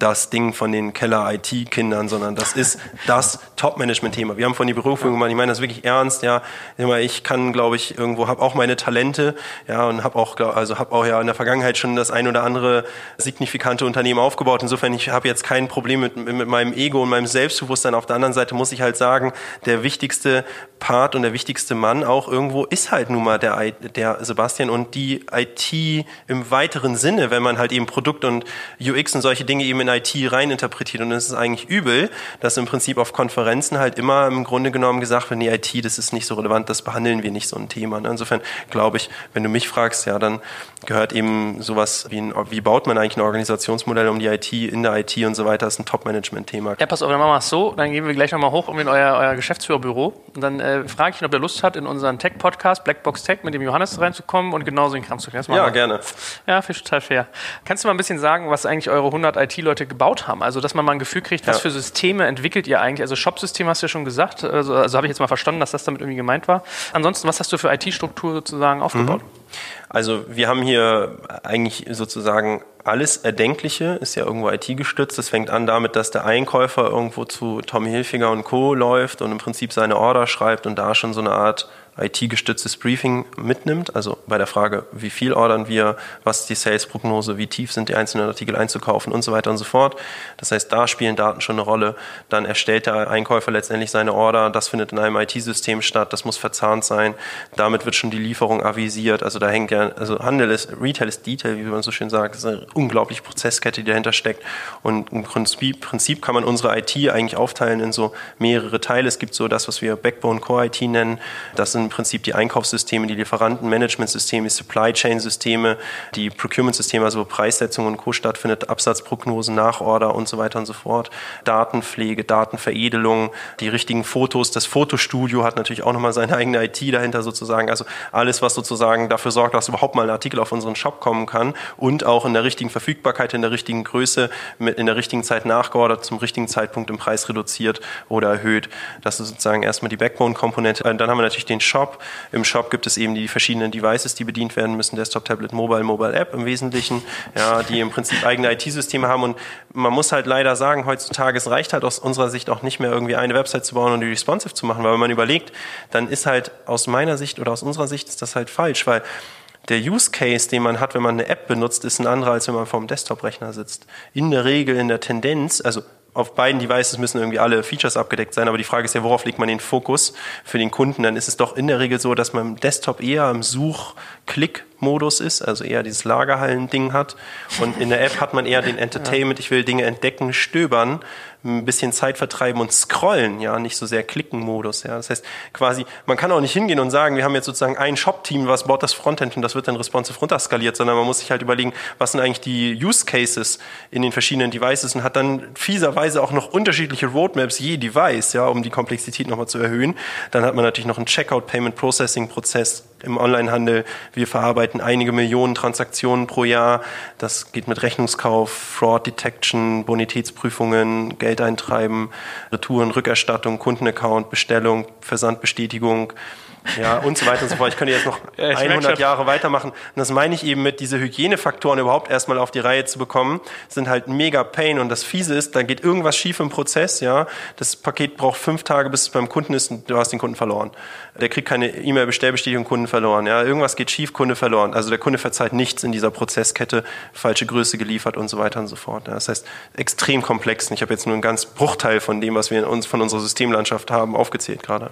das Ding von den Keller-IT-Kindern, sondern das ist das Top-Management-Thema. Wir haben von die Berufung gemacht, ich meine das wirklich ernst, ja. Ich kann, glaube ich, irgendwo, habe auch meine Talente, ja, und habe auch, also habe auch ja in der Vergangenheit schon das ein oder andere signifikante Unternehmen aufgebaut. Insofern, ich habe jetzt kein Problem mit, mit meinem Ego und meinem Selbstbewusstsein. Auf der anderen Seite muss ich halt sagen, der wichtigste Part und der wichtigste Mann auch irgendwo ist halt nun mal der, der Sebastian und die IT im weiteren Sinne, wenn man halt eben Produkt und UX und solche Dinge eben in IT reininterpretiert. Und es ist eigentlich übel, dass im Prinzip auf Konferenzen halt immer im Grunde genommen gesagt wird, nee, IT, das ist nicht so relevant, das behandeln wir nicht so ein Thema. Ne? Insofern glaube ich, wenn du mich fragst, ja, dann gehört eben sowas wie, ein, wie baut man eigentlich ein Organisationsmodell um die IT in der IT und so weiter, das ist ein Top-Management-Thema. Ja, pass auf, dann machen wir es so, dann gehen wir gleich nochmal hoch in euer, euer Geschäftsführerbüro und dann äh, frage ich ihn, ob er Lust hat, in unseren Tech-Podcast Blackbox Tech mit dem Johannes reinzukommen und genauso in Kram zu gehen. Ja, gerne. Ja, finde ich total fair. Kannst du mal ein bisschen sagen, was eigentlich eure 100 IT-Leute Leute gebaut haben. Also, dass man mal ein Gefühl kriegt, was ja. für Systeme entwickelt ihr eigentlich? Also, Shop-System hast du ja schon gesagt. Also, also habe ich jetzt mal verstanden, dass das damit irgendwie gemeint war. Ansonsten, was hast du für IT-Struktur sozusagen aufgebaut? Mhm. Also, wir haben hier eigentlich sozusagen alles Erdenkliche ist ja irgendwo IT gestützt. Das fängt an damit, dass der Einkäufer irgendwo zu Tommy Hilfiger und Co. läuft und im Prinzip seine Order schreibt und da schon so eine Art IT-gestütztes Briefing mitnimmt. Also bei der Frage, wie viel ordern wir, was ist die Sales-Prognose, wie tief sind die einzelnen Artikel einzukaufen und so weiter und so fort. Das heißt, da spielen Daten schon eine Rolle. Dann erstellt der Einkäufer letztendlich seine Order. Das findet in einem IT-System statt. Das muss verzahnt sein. Damit wird schon die Lieferung avisiert. Also da hängt ja, also Handel ist, Retail ist Detail, wie man so schön sagt. Das ist eine unglaubliche Prozesskette, die dahinter steckt. Und im Prinzip, kann man unsere IT eigentlich aufteilen in so mehrere Teile. Es gibt so das, was wir Backbone Core IT nennen. Das sind Prinzip die Einkaufssysteme, die Lieferantenmanagementsysteme, die Supply Chain Systeme, die Procurement Systeme, also wo Preissetzung und Co. stattfindet, Absatzprognosen, Nachorder und so weiter und so fort, Datenpflege, Datenveredelung, die richtigen Fotos, das Fotostudio hat natürlich auch nochmal seine eigene IT dahinter sozusagen, also alles, was sozusagen dafür sorgt, dass überhaupt mal ein Artikel auf unseren Shop kommen kann und auch in der richtigen Verfügbarkeit, in der richtigen Größe, in der richtigen Zeit nachgeordert, zum richtigen Zeitpunkt im Preis reduziert oder erhöht. Das ist sozusagen erstmal die Backbone-Komponente. Dann haben wir natürlich den Shop. Im Shop gibt es eben die verschiedenen Devices, die bedient werden müssen, Desktop, Tablet, Mobile, Mobile App im Wesentlichen, ja, die im Prinzip eigene IT-Systeme haben. Und man muss halt leider sagen, heutzutage, es reicht halt aus unserer Sicht auch nicht mehr irgendwie eine Website zu bauen und die responsive zu machen, weil wenn man überlegt, dann ist halt aus meiner Sicht oder aus unserer Sicht ist das halt falsch, weil der Use Case, den man hat, wenn man eine App benutzt, ist ein anderer, als wenn man vor dem Desktop-Rechner sitzt. In der Regel, in der Tendenz, also auf beiden Devices müssen irgendwie alle Features abgedeckt sein, aber die Frage ist ja, worauf legt man den Fokus für den Kunden? Dann ist es doch in der Regel so, dass man im Desktop eher im Such-Klick-Modus ist, also eher dieses Lagerhallen-Ding hat. Und in der App hat man eher den Entertainment, ich will Dinge entdecken, stöbern ein bisschen Zeit vertreiben und scrollen, ja, nicht so sehr Klicken-Modus. Ja. Das heißt, quasi, man kann auch nicht hingehen und sagen, wir haben jetzt sozusagen ein Shop-Team, was baut das Frontend und das wird dann responsive runterskaliert, sondern man muss sich halt überlegen, was sind eigentlich die Use Cases in den verschiedenen Devices und hat dann fieserweise auch noch unterschiedliche Roadmaps je Device, ja, um die Komplexität nochmal zu erhöhen. Dann hat man natürlich noch einen Checkout-Payment-Processing-Prozess im Onlinehandel. Wir verarbeiten einige Millionen Transaktionen pro Jahr. Das geht mit Rechnungskauf, Fraud Detection, Bonitätsprüfungen, Geld eintreiben, Retouren, Rückerstattung, Kundenaccount, Bestellung, Versandbestätigung, ja, und so weiter und so fort. Ich könnte jetzt noch *laughs* ja, 100 Jahre weitermachen. Und das meine ich eben mit, diese Hygienefaktoren überhaupt erstmal auf die Reihe zu bekommen, sind halt mega Pain. Und das Fiese ist, da geht irgendwas schief im Prozess, ja. Das Paket braucht fünf Tage, bis es beim Kunden ist und du hast den Kunden verloren. Der kriegt keine E-Mail-Bestellbestätigung, Kunden verloren, ja. Irgendwas geht schief, Kunde verloren. Also der Kunde verzeiht nichts in dieser Prozesskette, falsche Größe geliefert und so weiter und so fort. Ja. Das heißt, extrem komplex. Und ich habe jetzt nur einen ganz Bruchteil von dem, was wir in uns von unserer Systemlandschaft haben, aufgezählt gerade.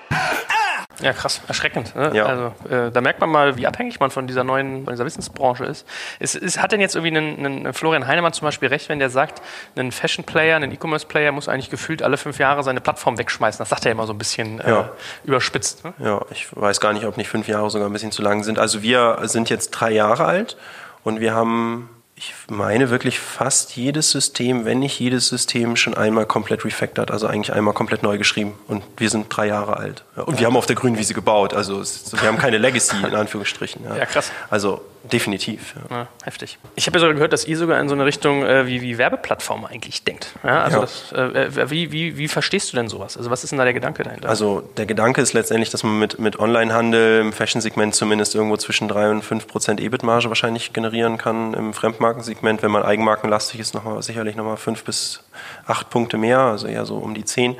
Ja, krass, erschreckend. Ne? Ja. Also äh, da merkt man mal, wie abhängig man von dieser neuen, von dieser Wissensbranche ist. Es, es hat denn jetzt irgendwie einen, einen Florian Heinemann zum Beispiel recht, wenn der sagt, ein Fashion-Player, ein E-Commerce-Player muss eigentlich gefühlt alle fünf Jahre seine Plattform wegschmeißen. Das sagt er immer so ein bisschen äh, Ja. überspitzt. Ne? Ja, ich weiß gar nicht, ob nicht fünf Jahre sogar ein bisschen zu lang sind. Also wir sind jetzt drei Jahre alt und wir haben, ich meine wirklich fast jedes System, wenn nicht jedes System, schon einmal komplett refactored, also eigentlich einmal komplett neu geschrieben. Und wir sind drei Jahre alt. Ja, und wir haben auf der grünen Wiese gebaut. Also wir haben keine Legacy in Anführungsstrichen. Ja, krass. Also definitiv. Ja. Ja, heftig. Ich habe ja sogar gehört, dass ihr sogar in so eine Richtung äh, wie, wie Werbeplattform eigentlich denkt. Ja, also. Das, äh, äh, wie, wie, wie verstehst du denn sowas? Also was ist denn da der Gedanke dahinter? Also der Gedanke ist letztendlich, dass man mit, mit Onlinehandel im Fashion-Segment zumindest irgendwo zwischen 3 und 5 Prozent EBIT-Marge wahrscheinlich generieren kann. Im Fremdmarkensegment, wenn man eigenmarkenlastig ist, noch mal, sicherlich nochmal 5 bis 8 Punkte mehr, also eher so um die 10.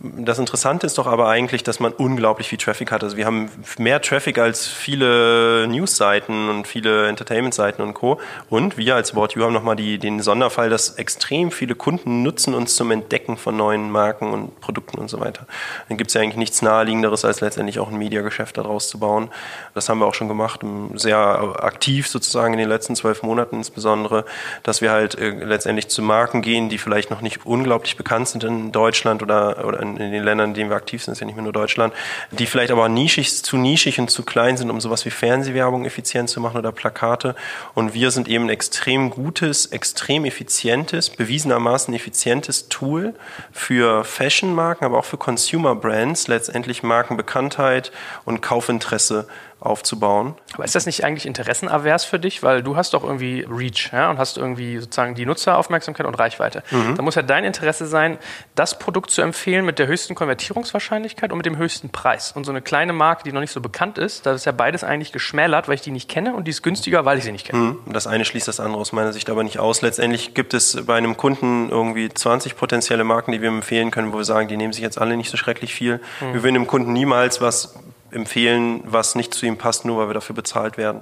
Das Interessante ist doch aber eigentlich, dass man unglaublich viel Traffic hat. Also wir haben mehr Traffic als viele News-Seiten und viele Entertainment-Seiten und Co. Und wir als You haben nochmal den Sonderfall, dass extrem viele Kunden nutzen uns zum Entdecken von neuen Marken und Produkten und so weiter. Dann gibt es ja eigentlich nichts Naheliegenderes, als letztendlich auch ein Mediageschäft daraus zu bauen. Das haben wir auch schon gemacht, sehr aktiv sozusagen in den letzten zwölf Monaten insbesondere, dass wir halt äh, letztendlich zu Marken gehen, die vielleicht noch nicht unglaublich bekannt sind in Deutschland oder, oder in, in den Ländern, in denen wir aktiv sind, ist ja nicht mehr nur Deutschland, die vielleicht aber nischig, zu nischig und zu klein sind, um sowas wie Fernsehwerbung effizient zu machen oder Plakate. Und wir sind eben ein extrem gutes, extrem effizientes, bewiesenermaßen effizientes Tool für Fashion-Marken, aber auch für Consumer-Brands, letztendlich Markenbekanntheit und Kaufinteresse aufzubauen. Aber ist das nicht eigentlich interessenavers für dich? Weil du hast doch irgendwie Reach ja, und hast irgendwie sozusagen die Nutzeraufmerksamkeit und Reichweite. Da muss ja dein Interesse sein, das Produkt zu empfehlen mit der höchsten Konvertierungswahrscheinlichkeit und mit dem höchsten Preis. Und so eine kleine Marke, die noch nicht so bekannt ist, da ist ja beides eigentlich geschmälert, weil ich die nicht kenne und die ist günstiger, weil ich sie nicht kenne. Mhm. Das eine schließt das andere aus meiner Sicht aber nicht aus. Letztendlich gibt es bei einem Kunden irgendwie 20 potenzielle Marken, die wir empfehlen können, wo wir sagen, die nehmen sich jetzt alle nicht so schrecklich viel. Wir würden dem Kunden niemals was empfehlen, was nicht zu ihm passt, nur weil wir dafür bezahlt werden.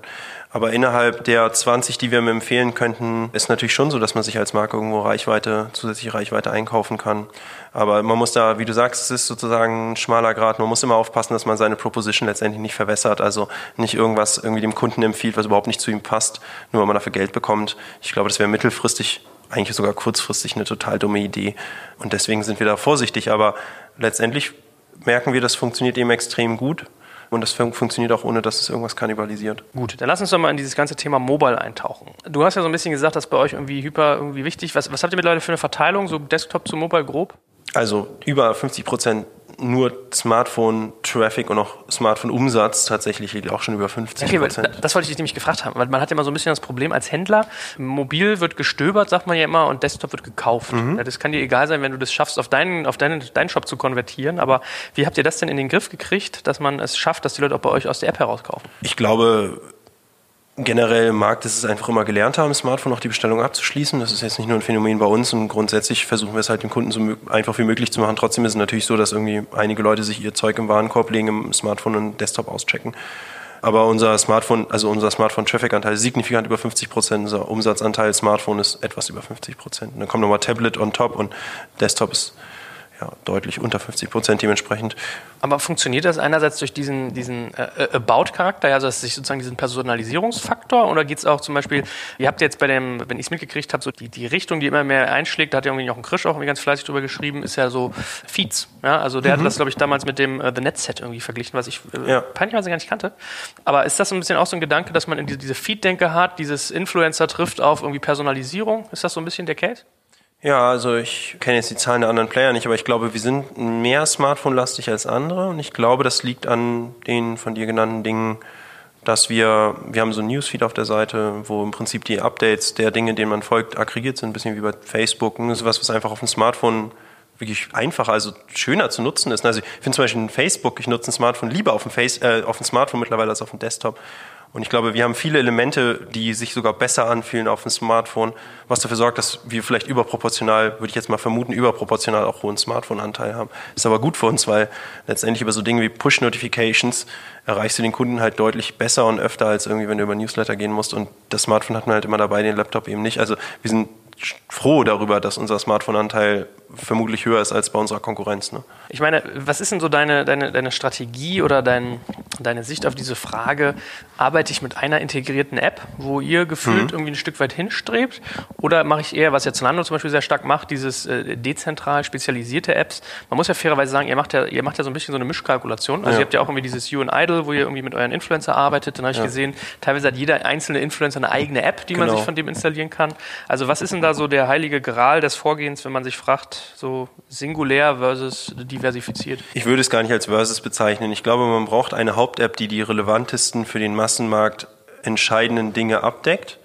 Aber innerhalb der 20, die wir mir empfehlen könnten, ist natürlich schon so, dass man sich als Marke irgendwo Reichweite, zusätzliche Reichweite einkaufen kann. Aber man muss da, wie du sagst, es ist sozusagen ein schmaler Grad. Man muss immer aufpassen, dass man seine Proposition letztendlich nicht verwässert. Also nicht irgendwas irgendwie dem Kunden empfiehlt, was überhaupt nicht zu ihm passt, nur weil man dafür Geld bekommt. Ich glaube, das wäre mittelfristig, eigentlich sogar kurzfristig eine total dumme Idee. Und deswegen sind wir da vorsichtig. Aber letztendlich merken wir, das funktioniert eben extrem gut. Und das fun funktioniert auch ohne, dass es irgendwas kannibalisiert. Gut, dann lass uns doch mal in dieses ganze Thema Mobile eintauchen. Du hast ja so ein bisschen gesagt, dass bei euch irgendwie Hyper irgendwie wichtig. Was, was habt ihr mittlerweile für eine Verteilung, so Desktop zu Mobile grob? Also über 50 Prozent nur Smartphone-Traffic und auch Smartphone-Umsatz tatsächlich liegt auch schon über 50 Prozent. Okay, das wollte ich dich nämlich gefragt haben, weil man hat ja immer so ein bisschen das Problem als Händler, mobil wird gestöbert, sagt man ja immer, und Desktop wird gekauft. Mhm. Ja, das kann dir egal sein, wenn du das schaffst, auf deinen, auf deinen, deinen Shop zu konvertieren, aber wie habt ihr das denn in den Griff gekriegt, dass man es schafft, dass die Leute auch bei euch aus der App herauskaufen? Ich glaube, generell im Markt ist es einfach immer gelernt haben, Smartphone auch die Bestellung abzuschließen. Das ist jetzt nicht nur ein Phänomen bei uns und grundsätzlich versuchen wir es halt den Kunden so einfach wie möglich zu machen. Trotzdem ist es natürlich so, dass irgendwie einige Leute sich ihr Zeug im Warenkorb legen, im Smartphone und Desktop auschecken. Aber unser Smartphone, also unser Smartphone-Traffic-Anteil ist signifikant über 50 Prozent. Unser Umsatzanteil Smartphone ist etwas über 50 Prozent. Dann kommt nochmal Tablet on top und Desktop ist ja, deutlich unter 50 Prozent dementsprechend. Aber funktioniert das einerseits durch diesen, diesen äh, About-Charakter, also dass sich sozusagen diesen Personalisierungsfaktor, oder geht es auch zum Beispiel, ihr habt jetzt bei dem, wenn ich es mitgekriegt habe, so die, die Richtung, die immer mehr einschlägt, da hat ja irgendwie auch ein Krisch auch irgendwie ganz fleißig drüber geschrieben, ist ja so Feeds. Ja? Also der mhm. hat das, glaube ich, damals mit dem äh, The Net Set irgendwie verglichen, was ich äh, ja. peinlicherweise gar nicht kannte. Aber ist das so ein bisschen auch so ein Gedanke, dass man in diese, diese Feed-Denke hat, dieses Influencer trifft auf irgendwie Personalisierung? Ist das so ein bisschen der Case? Ja, also ich kenne jetzt die Zahlen der anderen Player nicht, aber ich glaube, wir sind mehr Smartphone-lastig als andere und ich glaube, das liegt an den von dir genannten Dingen, dass wir, wir haben so ein Newsfeed auf der Seite, wo im Prinzip die Updates der Dinge, denen man folgt, aggregiert sind, ein bisschen wie bei Facebook und ist was, einfach auf dem Smartphone wirklich einfacher, also schöner zu nutzen ist. Also ich finde zum Beispiel Facebook, ich nutze ein Smartphone lieber auf dem, Face, äh, auf dem Smartphone mittlerweile als auf dem Desktop. Und ich glaube, wir haben viele Elemente, die sich sogar besser anfühlen auf dem Smartphone, was dafür sorgt, dass wir vielleicht überproportional, würde ich jetzt mal vermuten, überproportional auch hohen Smartphone-Anteil haben. Ist aber gut für uns, weil letztendlich über so Dinge wie Push-Notifications erreichst du den Kunden halt deutlich besser und öfter, als irgendwie, wenn du über Newsletter gehen musst. Und das Smartphone hat man halt immer dabei, den Laptop eben nicht. Also wir sind froh darüber, dass unser Smartphone-Anteil vermutlich höher ist als bei unserer Konkurrenz. Ne? Ich meine, was ist denn so deine, deine, deine Strategie oder dein, deine Sicht auf diese Frage, arbeite ich mit einer integrierten App, wo ihr gefühlt mhm. irgendwie ein Stück weit hinstrebt? Oder mache ich eher, was jetzt Zalando zum Beispiel sehr stark macht, dieses äh, dezentral spezialisierte Apps? Man muss ja fairerweise sagen, ihr macht ja, ihr macht ja so ein bisschen so eine Mischkalkulation. Also ja. ihr habt ja auch irgendwie dieses You and Idol, wo ihr irgendwie mit euren Influencer arbeitet. Dann habe ich ja. gesehen, teilweise hat jeder einzelne Influencer eine eigene App, die genau. man sich von dem installieren kann. Also was ist denn da so der heilige Gral des Vorgehens, wenn man sich fragt, so singulär versus diversifiziert? Ich würde es gar nicht als versus bezeichnen. Ich glaube, man braucht eine Haupt-App, die die relevantesten für den Massenmarkt entscheidenden Dinge abdeckt.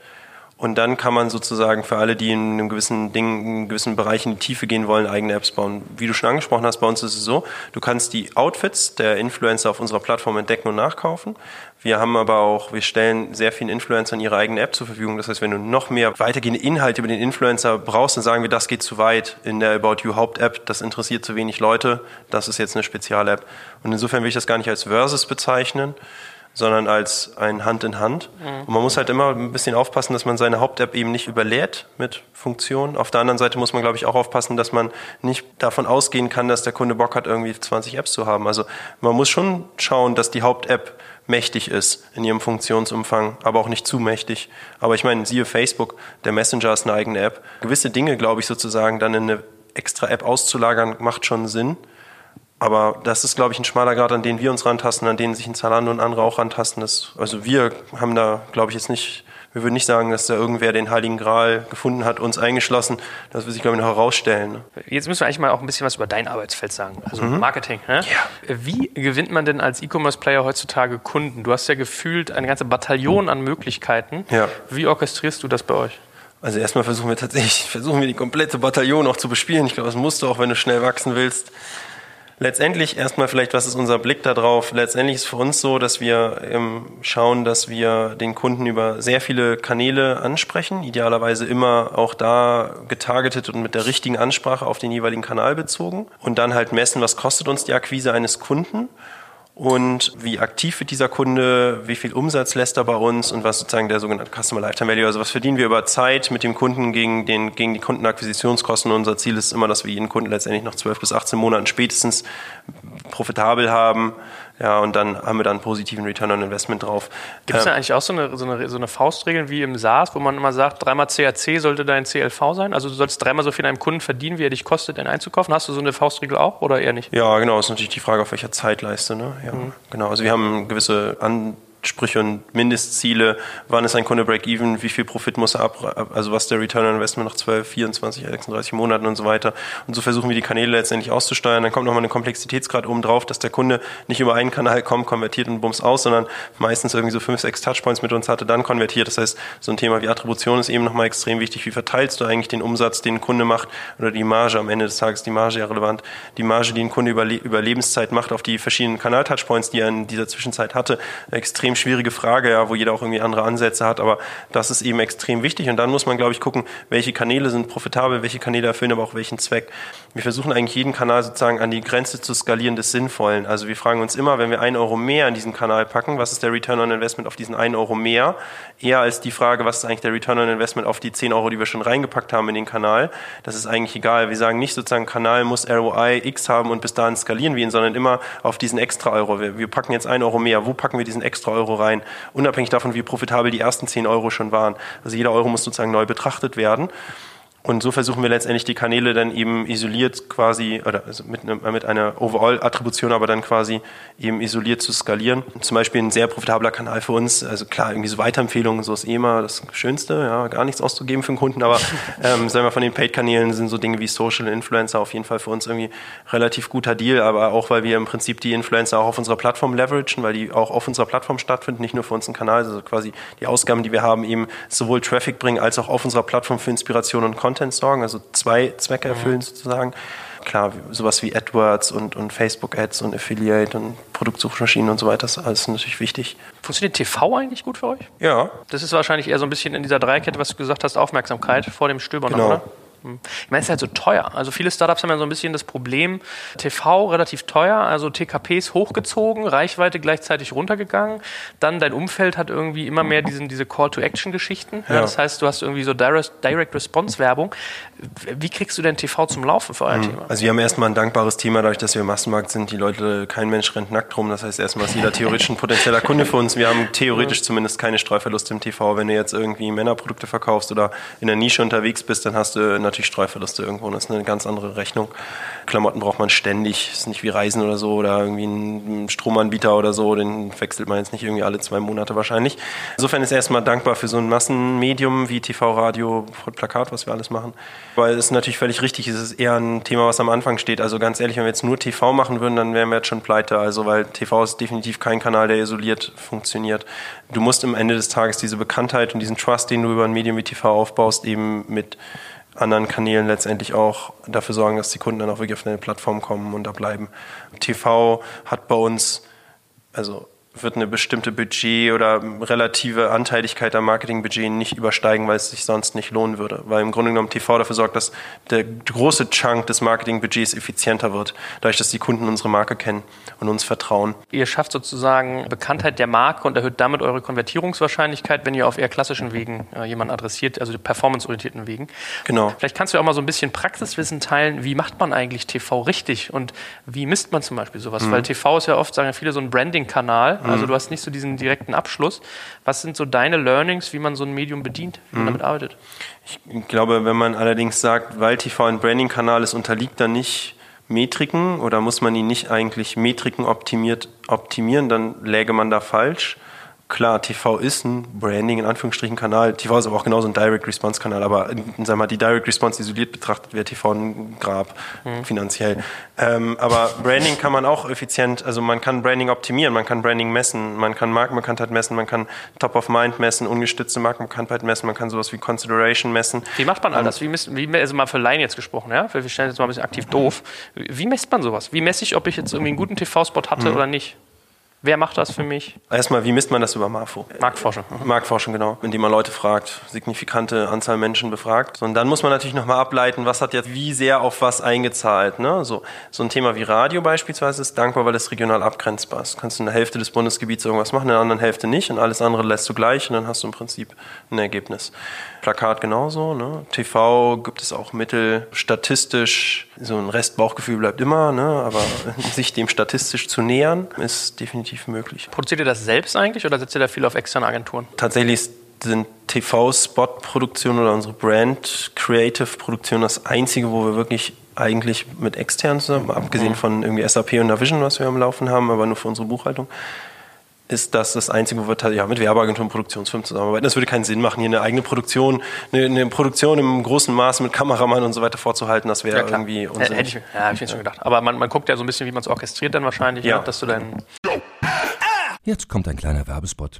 Und dann kann man sozusagen für alle, die in einem gewissen Ding, in einem gewissen Bereich in die Tiefe gehen wollen, eigene Apps bauen. Wie du schon angesprochen hast, bei uns ist es so, du kannst die Outfits der Influencer auf unserer Plattform entdecken und nachkaufen. Wir haben aber auch, wir stellen sehr vielen Influencern ihre eigene App zur Verfügung. Das heißt, wenn du noch mehr weitergehende Inhalte über den Influencer brauchst, dann sagen wir, das geht zu weit in der About You Haupt-App. Das interessiert zu wenig Leute. Das ist jetzt eine Spezial-App. Und insofern will ich das gar nicht als Versus bezeichnen sondern als ein Hand in Hand. Mhm. Und man muss halt immer ein bisschen aufpassen, dass man seine Haupt-App eben nicht überlädt mit Funktionen. Auf der anderen Seite muss man, glaube ich, auch aufpassen, dass man nicht davon ausgehen kann, dass der Kunde Bock hat, irgendwie 20 Apps zu haben. Also man muss schon schauen, dass die Haupt-App mächtig ist in ihrem Funktionsumfang, aber auch nicht zu mächtig. Aber ich meine, siehe Facebook, der Messenger ist eine eigene App. Gewisse Dinge, glaube ich, sozusagen dann in eine extra App auszulagern, macht schon Sinn. Aber das ist, glaube ich, ein schmaler Grad, an den wir uns rantasten, an den sich ein Zalando und andere auch rantasten. Das, also wir haben da, glaube ich, jetzt nicht, wir würden nicht sagen, dass da irgendwer den Heiligen Gral gefunden hat, uns eingeschlossen. Das wird sich, glaube ich, noch herausstellen. Ne? Jetzt müssen wir eigentlich mal auch ein bisschen was über dein Arbeitsfeld sagen, also mhm. Marketing. Ne? Ja. Wie gewinnt man denn als E-Commerce-Player heutzutage Kunden? Du hast ja gefühlt eine ganze Bataillon an Möglichkeiten. Ja. Wie orchestrierst du das bei euch? Also erstmal versuchen wir tatsächlich, *laughs* versuchen wir die komplette Bataillon auch zu bespielen. Ich glaube, das musst du auch, wenn du schnell wachsen willst. Letztendlich erstmal vielleicht, was ist unser Blick darauf? Letztendlich ist es für uns so, dass wir ähm, schauen, dass wir den Kunden über sehr viele Kanäle ansprechen, idealerweise immer auch da getargetet und mit der richtigen Ansprache auf den jeweiligen Kanal bezogen und dann halt messen, was kostet uns die Akquise eines Kunden und wie aktiv wird dieser Kunde, wie viel Umsatz lässt er bei uns? Und was sozusagen der sogenannte Customer Lifetime Value, also was verdienen wir über Zeit mit dem Kunden gegen, den, gegen die Kundenakquisitionskosten. unser Ziel ist immer, dass wir jeden Kunden letztendlich nach 12 bis 18 Monaten spätestens profitabel haben. Ja, und dann haben wir dann einen positiven Return on Investment drauf. Gibt es da eigentlich auch so eine, so, eine, so eine Faustregel wie im SaaS, wo man immer sagt, dreimal CAC sollte dein CLV sein? Also du sollst dreimal so viel in einem Kunden verdienen, wie er dich kostet, den einzukaufen. Hast du so eine Faustregel auch oder eher nicht? Ja, genau. Das ist natürlich die Frage, auf welcher Zeitleiste. Ne? Ja, mhm. genau. Also wir haben gewisse An Ansprüche und Mindestziele, wann ist ein Kunde Break-Even, wie viel Profit muss er ab, also was der Return on Investment nach 12, 24, 36 Monaten und so weiter. Und so versuchen wir die Kanäle letztendlich auszusteuern. Dann kommt nochmal eine Komplexitätsgrad oben drauf, dass der Kunde nicht über einen Kanal kommt, konvertiert und bums aus, sondern meistens irgendwie so fünf, sechs Touchpoints mit uns hatte, dann konvertiert. Das heißt, so ein Thema wie Attribution ist eben nochmal extrem wichtig. Wie verteilst du eigentlich den Umsatz, den ein Kunde macht oder die Marge am Ende des Tages, die Marge ja relevant, die Marge, die ein Kunde über, über Lebenszeit macht auf die verschiedenen Kanal-Touchpoints, die er in dieser Zwischenzeit hatte. Extrem schwierige Frage, ja, wo jeder auch irgendwie andere Ansätze hat, aber das ist eben extrem wichtig und dann muss man, glaube ich, gucken, welche Kanäle sind profitabel, welche Kanäle erfüllen aber auch welchen Zweck. Wir versuchen eigentlich jeden Kanal sozusagen an die Grenze zu skalieren des Sinnvollen. Also wir fragen uns immer, wenn wir einen Euro mehr in diesen Kanal packen, was ist der Return on Investment auf diesen einen Euro mehr, eher als die Frage, was ist eigentlich der Return on Investment auf die 10 Euro, die wir schon reingepackt haben in den Kanal. Das ist eigentlich egal. Wir sagen nicht sozusagen, Kanal muss ROI X haben und bis dahin skalieren wir ihn, sondern immer auf diesen extra Euro. Wir, wir packen jetzt einen Euro mehr. Wo packen wir diesen extra Euro rein? Unabhängig davon, wie profitabel die ersten 10 Euro schon waren. Also jeder Euro muss sozusagen neu betrachtet werden. Und so versuchen wir letztendlich die Kanäle dann eben isoliert quasi, oder also mit, ne, mit einer Overall-Attribution, aber dann quasi eben isoliert zu skalieren. Zum Beispiel ein sehr profitabler Kanal für uns, also klar, irgendwie so Weiterempfehlungen, so ist eh immer das Schönste, ja, gar nichts auszugeben für einen Kunden, aber *laughs* ähm, sagen wir von den Paid-Kanälen sind so Dinge wie Social Influencer auf jeden Fall für uns irgendwie relativ guter Deal, aber auch, weil wir im Prinzip die Influencer auch auf unserer Plattform leveragen, weil die auch auf unserer Plattform stattfinden, nicht nur für uns einen Kanal, also quasi die Ausgaben, die wir haben, eben sowohl Traffic bringen, als auch auf unserer Plattform für Inspiration und Content Content sorgen, also zwei Zwecke erfüllen sozusagen. Klar, sowas wie AdWords und, und Facebook-Ads und Affiliate und Produktsuchmaschinen und so weiter, das ist alles natürlich wichtig. Funktioniert TV eigentlich gut für euch? Ja. Das ist wahrscheinlich eher so ein bisschen in dieser Dreikette, was du gesagt hast, Aufmerksamkeit vor dem Stöbern, genau. oder? Hm. Ich meine, es ist halt so teuer. Also viele Startups haben ja so ein bisschen das Problem, TV relativ teuer, also TKPs hochgezogen, Reichweite gleichzeitig runtergegangen. Dann dein Umfeld hat irgendwie immer mehr diesen, diese Call-to-Action-Geschichten. Ja. Das heißt, du hast irgendwie so Direct-Response-Werbung. Wie kriegst du denn TV zum Laufen für euer mhm. Thema? Also wir haben erstmal ein dankbares Thema, dadurch, dass wir im Massenmarkt sind. Die Leute, kein Mensch rennt nackt rum. Das heißt, erstmal ist jeder theoretisch ein potenzieller Kunde für uns. Wir haben theoretisch zumindest keine Streuverluste im TV. Wenn du jetzt irgendwie Männerprodukte verkaufst oder in der Nische unterwegs bist, dann hast du natürlich Streuverluste irgendwo. Das ist eine ganz andere Rechnung. Klamotten braucht man ständig. Das ist nicht wie Reisen oder so oder irgendwie ein Stromanbieter oder so. Den wechselt man jetzt nicht irgendwie alle zwei Monate wahrscheinlich. Insofern ist erstmal dankbar für so ein Massenmedium wie TV, Radio, Plakat, was wir alles machen. Weil es natürlich völlig richtig ist, es ist eher ein Thema, was am Anfang steht. Also ganz ehrlich, wenn wir jetzt nur TV machen würden, dann wären wir jetzt schon pleite. Also weil TV ist definitiv kein Kanal, der isoliert funktioniert. Du musst am Ende des Tages diese Bekanntheit und diesen Trust, den du über ein Medium wie TV aufbaust, eben mit anderen Kanälen letztendlich auch dafür sorgen, dass die Kunden dann auch wirklich auf eine Plattform kommen und da bleiben. TV hat bei uns, also wird eine bestimmte Budget oder relative Anteiligkeit am Marketingbudget nicht übersteigen, weil es sich sonst nicht lohnen würde. Weil im Grunde genommen TV dafür sorgt, dass der große Chunk des Marketingbudgets effizienter wird, dadurch, dass die Kunden unsere Marke kennen und uns vertrauen. Ihr schafft sozusagen Bekanntheit der Marke und erhöht damit eure Konvertierungswahrscheinlichkeit, wenn ihr auf eher klassischen Wegen äh, jemanden adressiert, also performanceorientierten Wegen. Genau. Vielleicht kannst du auch mal so ein bisschen Praxiswissen teilen, wie macht man eigentlich TV richtig und wie misst man zum Beispiel sowas? Mhm. Weil TV ist ja oft, sagen ja viele, so ein Branding-Kanal also mhm. du hast nicht so diesen direkten Abschluss. Was sind so deine Learnings, wie man so ein Medium bedient, wie man mhm. damit arbeitet? Ich glaube, wenn man allerdings sagt, weil TV ein Branding-Kanal ist, unterliegt da nicht Metriken oder muss man ihn nicht eigentlich Metriken optimiert optimieren, dann läge man da falsch klar, TV ist ein Branding in Anführungsstrichen Kanal. TV ist aber auch genauso ein Direct Response Kanal, aber sagen mal, die Direct Response isoliert betrachtet wäre TV ein Grab mhm. finanziell. Ähm, aber Branding kann man auch effizient, also man kann Branding optimieren, man kann Branding messen, man kann Markenbekanntheit messen, man kann Top of Mind messen, ungestützte Markenbekanntheit messen, man kann sowas wie Consideration messen. Wie macht man all das? Wie, misst, wie also mal für Laien jetzt gesprochen, ja? Wir stellen jetzt mal ein bisschen aktiv doof. Wie messt man sowas? Wie messe ich, ob ich jetzt irgendwie einen guten TV-Spot hatte mhm. oder nicht? Wer macht das für mich? Erstmal, wie misst man das über Marfo? Marktforschung. Marktforschung, genau. Indem man Leute fragt, signifikante Anzahl Menschen befragt. Und dann muss man natürlich nochmal ableiten, was hat jetzt wie sehr auf was eingezahlt. Ne? So, so ein Thema wie Radio beispielsweise ist dankbar, weil es regional abgrenzbar ist. Du kannst in der Hälfte des Bundesgebiets irgendwas machen, in der anderen Hälfte nicht und alles andere lässt du gleich und dann hast du im Prinzip ein Ergebnis. Plakat genauso. Ne? TV gibt es auch Mittel, statistisch, so ein Rest Bauchgefühl bleibt immer, ne? aber *laughs* sich dem statistisch zu nähern, ist definitiv möglich. Produziert ihr das selbst eigentlich oder setzt ihr da viel auf externe Agenturen? Tatsächlich sind TV-Spot-Produktion oder unsere Brand-Creative-Produktion das einzige, wo wir wirklich eigentlich mit externen zusammen, abgesehen von irgendwie SAP und Navision, was wir am Laufen haben, aber nur für unsere Buchhaltung, ist das das Einzige, wo wir ja, mit Werbeagenturen und Produktionsfirmen zusammenarbeiten. Das würde keinen Sinn machen, hier eine eigene Produktion, eine, eine Produktion im großen Maße mit Kameramann und so weiter vorzuhalten. Das wäre Ja, klar. irgendwie unsinnig. hätte ich, ja, habe ich mir schon gedacht. Aber man, man guckt ja so ein bisschen, wie man es orchestriert dann wahrscheinlich, Ja. ne? dass du dann Jetzt kommt ein kleiner Werbespot.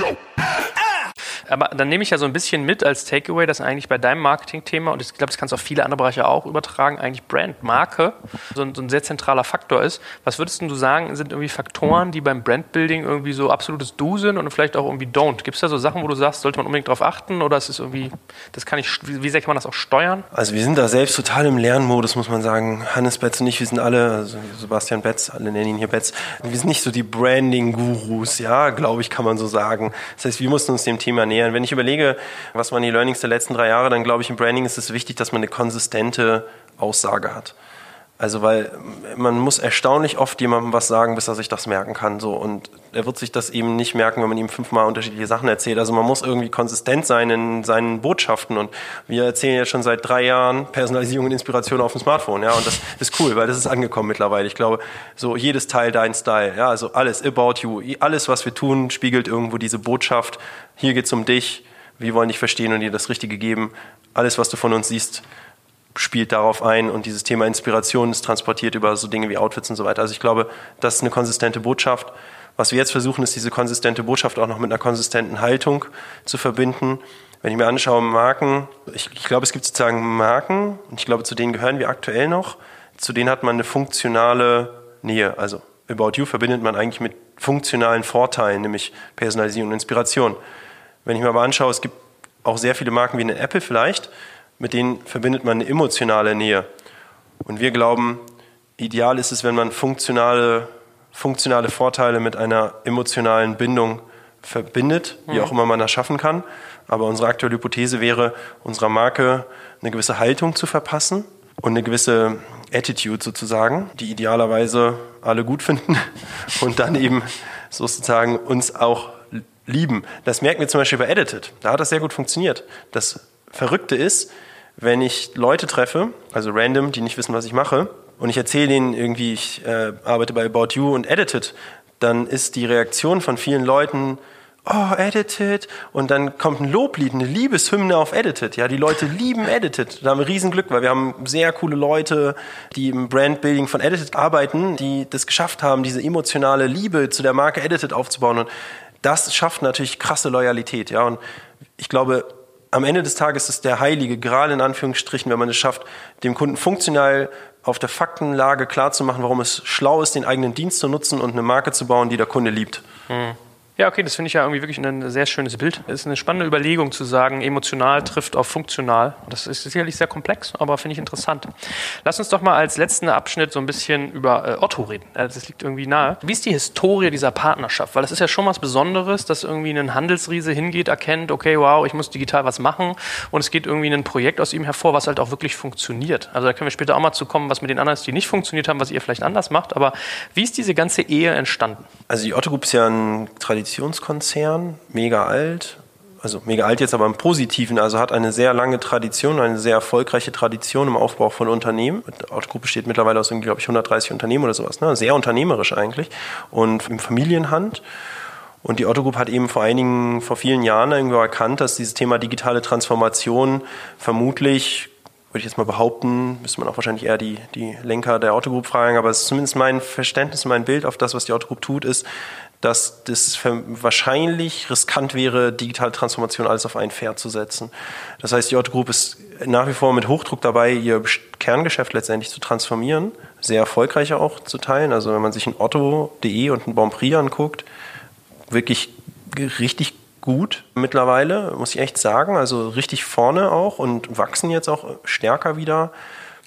Aber dann nehme ich ja so ein bisschen mit als Takeaway, dass eigentlich bei deinem Marketing-Thema, und ich glaube, das kannst du auf viele andere Bereiche auch übertragen, eigentlich Brand, Marke so ein, so ein sehr zentraler Faktor ist. Was würdest du sagen, sind irgendwie Faktoren, die beim Brandbuilding irgendwie so absolutes Do sind und vielleicht auch irgendwie Don't? Gibt es da so Sachen, wo du sagst, sollte man unbedingt darauf achten oder ist es irgendwie, das kann ich, wie sehr kann man das auch steuern? Also wir sind da selbst total im Lernmodus, muss man sagen. Hannes Betz und ich, wir sind alle, also Sebastian Betz, alle nennen ihn hier Betz, wir sind nicht so die Branding-Gurus, ja, glaube ich, kann man so sagen. Das heißt, wir mussten uns dem Thema nähern. Wenn ich überlege, was waren die Learnings der letzten drei Jahre, dann glaube ich, im Branding ist es wichtig, dass man eine konsistente Aussage hat. Also weil man muss erstaunlich oft jemandem was sagen, bis er sich das merken kann. So. Und er wird sich das eben nicht merken, wenn man ihm fünfmal unterschiedliche Sachen erzählt. Also man muss irgendwie konsistent sein in seinen Botschaften. Und wir erzählen ja schon seit drei Jahren Personalisierung und Inspiration auf dem Smartphone. Ja, und das ist cool, weil das ist angekommen mittlerweile. Ich glaube, so jedes Teil dein Style. Ja, also alles about you. Alles, was wir tun, spiegelt irgendwo diese Botschaft. Hier geht's um dich. Wir wollen dich verstehen und dir das Richtige geben. Alles, was du von uns siehst, spielt darauf ein und dieses Thema Inspiration ist transportiert über so Dinge wie Outfits und so weiter. Also ich glaube, das ist eine konsistente Botschaft. Was wir jetzt versuchen, ist diese konsistente Botschaft auch noch mit einer konsistenten Haltung zu verbinden. Wenn ich mir anschaue, Marken, ich, ich glaube, es gibt sozusagen Marken, und ich glaube, zu denen gehören wir aktuell noch, zu denen hat man eine funktionale Nähe. Also About You verbindet man eigentlich mit funktionalen Vorteilen, nämlich Personalisierung und Inspiration. Wenn ich mir aber anschaue, es gibt auch sehr viele Marken wie eine Apple vielleicht, mit denen verbindet man eine emotionale Nähe. Und wir glauben, ideal ist es, wenn man funktionale, funktionale Vorteile mit einer emotionalen Bindung verbindet, wie auch immer man das schaffen kann. Aber unsere aktuelle Hypothese wäre, unserer Marke eine gewisse Haltung zu verpassen und eine gewisse Attitude sozusagen, die idealerweise alle gut *laughs* finden und dann eben sozusagen uns auch lieben. Das merken wir zum Beispiel bei Edited. Da hat das sehr gut funktioniert. Das Verrückte ist, wenn ich Leute treffe, also random, die nicht wissen, was ich mache, und ich erzähle ihnen irgendwie, ich äh, arbeite bei About You und Edited, dann ist die Reaktion von vielen Leuten, oh, Edited, und dann kommt ein Loblied, eine Liebeshymne auf Edited. Ja, die Leute lieben Edited. Da haben wir Riesenglück, weil wir haben sehr coole Leute, die im Brandbuilding von Edited arbeiten, die das geschafft haben, diese emotionale Liebe zu der Marke Edited aufzubauen. Und das schafft natürlich krasse Loyalität. Ja, und ich glaube, am Ende des Tages ist der heilige Gral in Anführungsstrichen, wenn man es schafft, dem Kunden funktional auf der Faktenlage klarzumachen, warum es schlau ist, den eigenen Dienst zu nutzen und eine Marke zu bauen, die der Kunde liebt. Hm. Ja, okay, das finde ich ja irgendwie wirklich ein sehr schönes Bild. Es ist eine spannende Überlegung zu sagen, emotional trifft auf funktional. Das ist sicherlich sehr komplex, aber finde ich interessant. Lass uns doch mal als letzten Abschnitt so ein bisschen über äh, Otto reden. Das liegt irgendwie nahe. Wie ist die Historie dieser Partnerschaft? Weil das ist ja schon was Besonderes, dass irgendwie ein Handelsriese hingeht, erkennt, okay, wow, ich muss digital was machen und es geht irgendwie ein Projekt aus ihm hervor, was halt auch wirklich funktioniert. Also da können wir später auch mal zu kommen, was mit den anderen ist, die nicht funktioniert haben, was ihr vielleicht anders macht. Aber wie ist diese ganze Ehe entstanden? Also die Otto Group ist ja ein Tradition Traditionskonzern, mega alt, also mega alt jetzt aber im Positiven, also hat eine sehr lange Tradition, eine sehr erfolgreiche Tradition im Aufbau von Unternehmen. Die Autogruppe besteht mittlerweile aus, glaube ich, 130 Unternehmen oder sowas, ne? sehr unternehmerisch eigentlich und im Familienhand. Und die Otto Group hat eben vor einigen, vor vielen Jahren irgendwo erkannt, dass dieses Thema digitale Transformation vermutlich würde ich jetzt mal behaupten, müsste man auch wahrscheinlich eher die, die Lenker der Autogroup fragen, aber es ist zumindest mein Verständnis, mein Bild auf das, was die Autogroup tut, ist, dass das wahrscheinlich riskant wäre, digitale Transformation alles auf ein Pferd zu setzen. Das heißt, die Otto Group ist nach wie vor mit Hochdruck dabei, ihr Kerngeschäft letztendlich zu transformieren, sehr erfolgreich auch zu teilen. Also wenn man sich ein Otto.de und ein Bonprix anguckt, wirklich richtig gut mittlerweile, muss ich echt sagen. Also richtig vorne auch und wachsen jetzt auch stärker wieder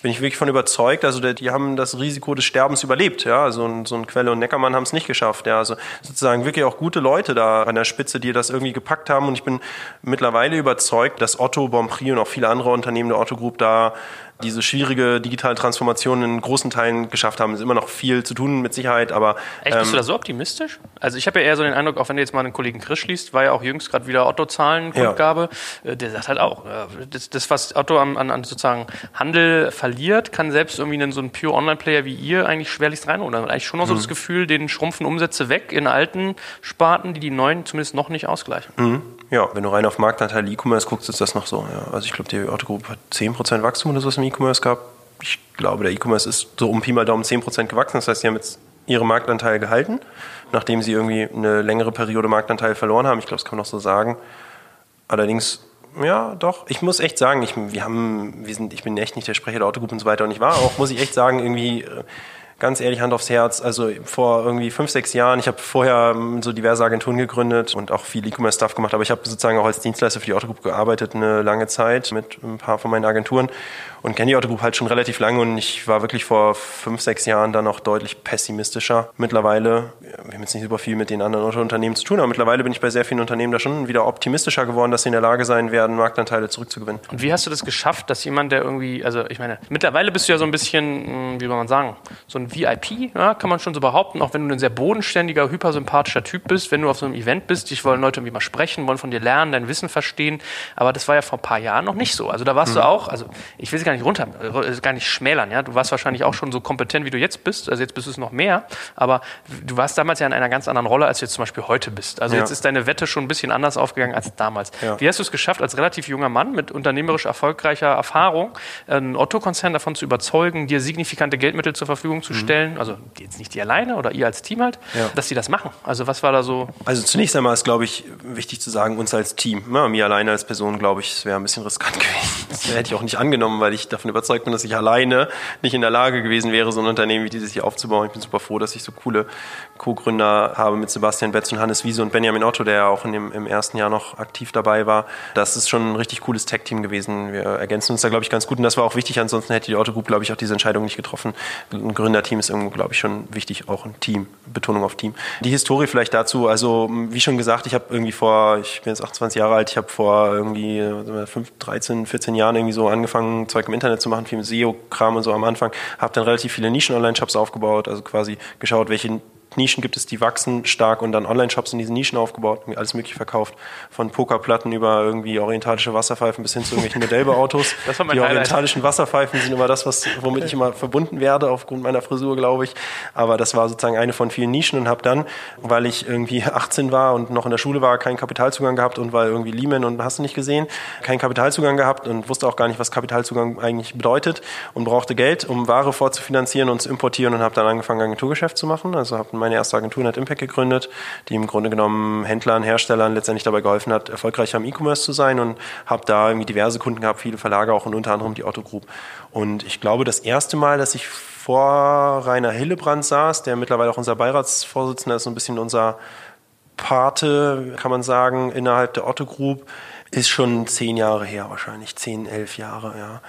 bin ich wirklich von überzeugt. Also die haben das Risiko des Sterbens überlebt. Ja, so ein, so ein Quelle und Neckermann haben es nicht geschafft. Ja, also sozusagen wirklich auch gute Leute da an der Spitze, die das irgendwie gepackt haben. Und ich bin mittlerweile überzeugt, dass Otto, Bonprix und auch viele andere Unternehmen der Otto Group da diese schwierige digitale Transformation in großen Teilen geschafft haben. Es ist immer noch viel zu tun mit Sicherheit, aber. Echt, bist ähm, du da so optimistisch? Also ich habe ja eher so den Eindruck, auch wenn du jetzt mal einen Kollegen Chris liest, war ja auch jüngst gerade wieder Otto-Zahlen-Kundgabe, ja. Äh, der sagt halt auch, äh, das, das was Otto an, an, sozusagen Handel verliert, kann selbst irgendwie einen, so ein Pure Online-Player wie ihr eigentlich schwerlichst reinholen. Dann eigentlich schon noch so mhm. das Gefühl, den schrumpfen Umsätze weg in alten Sparten, die die neuen zumindest noch nicht ausgleichen. Mhm. Ja, wenn du rein auf Marktanteil E-Commerce guckst, ist das noch so. Ja. Also ich glaube, die Otto Group hat 10% Wachstum oder sowas im E-Commerce gehabt. Ich glaube, der E-Commerce ist so um Pi mal Daumen 10% gewachsen. Das heißt, sie haben jetzt ihre Marktanteile gehalten, nachdem sie irgendwie eine längere Periode Marktanteil verloren haben. Ich glaube, das kann man noch so sagen. Allerdings, ja, doch. Ich muss echt sagen, ich, wir haben, wir sind, ich bin echt nicht der Sprecher der Autogruppe und so weiter. Und ich war auch, muss ich echt sagen, irgendwie äh, ganz ehrlich, Hand aufs Herz, also vor irgendwie fünf, sechs Jahren, ich habe vorher ähm, so diverse Agenturen gegründet und auch viel E-Commerce-Stuff gemacht, aber ich habe sozusagen auch als Dienstleister für die Autogroup gearbeitet eine lange Zeit mit ein paar von meinen Agenturen und kenne die Autogroup halt schon relativ lange und ich war wirklich vor fünf, sechs Jahren dann auch deutlich pessimistischer. Mittlerweile, wir haben jetzt nicht super viel mit den anderen Unternehmen zu tun, aber mittlerweile bin ich bei sehr vielen Unternehmen da schon wieder optimistischer geworden, dass sie in der Lage sein werden, Marktanteile zurückzugewinnen. Und wie hast du das geschafft, dass jemand, der irgendwie, also ich meine, mittlerweile bist du ja so ein bisschen, hm, wie soll man sagen, so ein VIP, ja, kann man schon so behaupten, auch wenn du ein sehr bodenständiger, hypersympathischer Typ bist, wenn du auf so einem Event bist, dich wollen Leute irgendwie mal sprechen, wollen von dir lernen, dein Wissen verstehen, aber das war ja vor ein paar Jahren noch nicht so. Also da warst mhm. du auch, also ich will es gar nicht runter, äh, gar nicht schmälern, ja, du warst wahrscheinlich auch schon so kompetent, wie du jetzt bist, also jetzt bist du es noch mehr, aber du warst damals ja in einer ganz anderen Rolle, als du jetzt zum Beispiel heute bist. Also ja. jetzt ist deine Wette schon ein bisschen anders aufgegangen als damals. Ja. Wie hast du es geschafft, als relativ junger Mann mit unternehmerisch erfolgreicher Erfahrung, einen Otto-Konzern davon zu überzeugen, dir signifikante Geldmittel zur Verfügung zu mhm. stellen, also jetzt nicht die alleine oder ihr als Team halt, ja. dass sie das machen? Also was war da so? Also zunächst einmal ist, glaube ich, wichtig zu sagen, uns als Team. Ja, mir alleine als Person, glaube ich, es wäre ein bisschen riskant *laughs* gewesen. Das hätte ich auch nicht angenommen, weil ich davon überzeugt bin, dass ich alleine nicht in der Lage gewesen wäre, so ein Unternehmen wie dieses hier aufzubauen. Ich bin super froh, dass ich so coole Co-Gründer habe mit Sebastian Betz und Hannes Wiese und Benjamin Otto, der ja auch in dem, im ersten Jahr noch aktiv dabei war. Das ist schon ein richtig cooles Tech-Team gewesen. Wir ergänzen uns da, glaube ich, ganz gut und das war auch wichtig. Ansonsten hätte die Otto Group, glaube ich, auch diese Entscheidung nicht getroffen. Ein Gründerteam ist irgendwo, glaube ich, schon wichtig, auch ein Team, Betonung auf Team. Die Historie vielleicht dazu, also wie schon gesagt, ich habe irgendwie vor, ich bin jetzt 28 Jahre alt, ich habe vor irgendwie 5, 13, 14 Jahren irgendwie so angefangen, Zeug im Internet zu machen, viel mit SEO-Kram und so am Anfang, habe dann relativ viele Nischen-Online-Shops aufgebaut, also quasi geschaut, welche Nischen gibt es, die wachsen stark und dann Online-Shops in diesen Nischen aufgebaut, alles mögliche verkauft. Von Pokerplatten über irgendwie orientalische Wasserpfeifen bis hin zu irgendwelchen Modellbauautos. *laughs* Das war mein die Highlight. orientalischen Wasserpfeifen sind immer das, was, womit ich immer verbunden werde, aufgrund meiner Frisur, glaube ich. Aber das war sozusagen eine von vielen Nischen und habe dann, weil ich irgendwie *laughs* 18 war und noch in der Schule war, keinen Kapitalzugang gehabt und weil irgendwie Lehman und hast du nicht gesehen, keinen Kapitalzugang gehabt und wusste auch gar nicht, was Kapitalzugang eigentlich bedeutet und brauchte Geld, um Ware vorzufinanzieren und zu importieren und habe dann angefangen, Agenturgeschäft zu machen. Also habe meine erste Agentur Net Impact gegründet, die im Grunde genommen Händlern, Herstellern letztendlich dabei geholfen hat, erfolgreicher im E-Commerce zu sein und habe da irgendwie diverse Kunden gehabt, viele Verlage auch und unter anderem die Otto Group. Und ich glaube, das erste Mal, dass ich vor Rainer Hillebrand saß, der mittlerweile auch unser Beiratsvorsitzender ist, so ein bisschen unser Pate, kann man sagen, innerhalb der Otto Group, ist schon zehn Jahre her wahrscheinlich, zehn, elf Jahre, ja.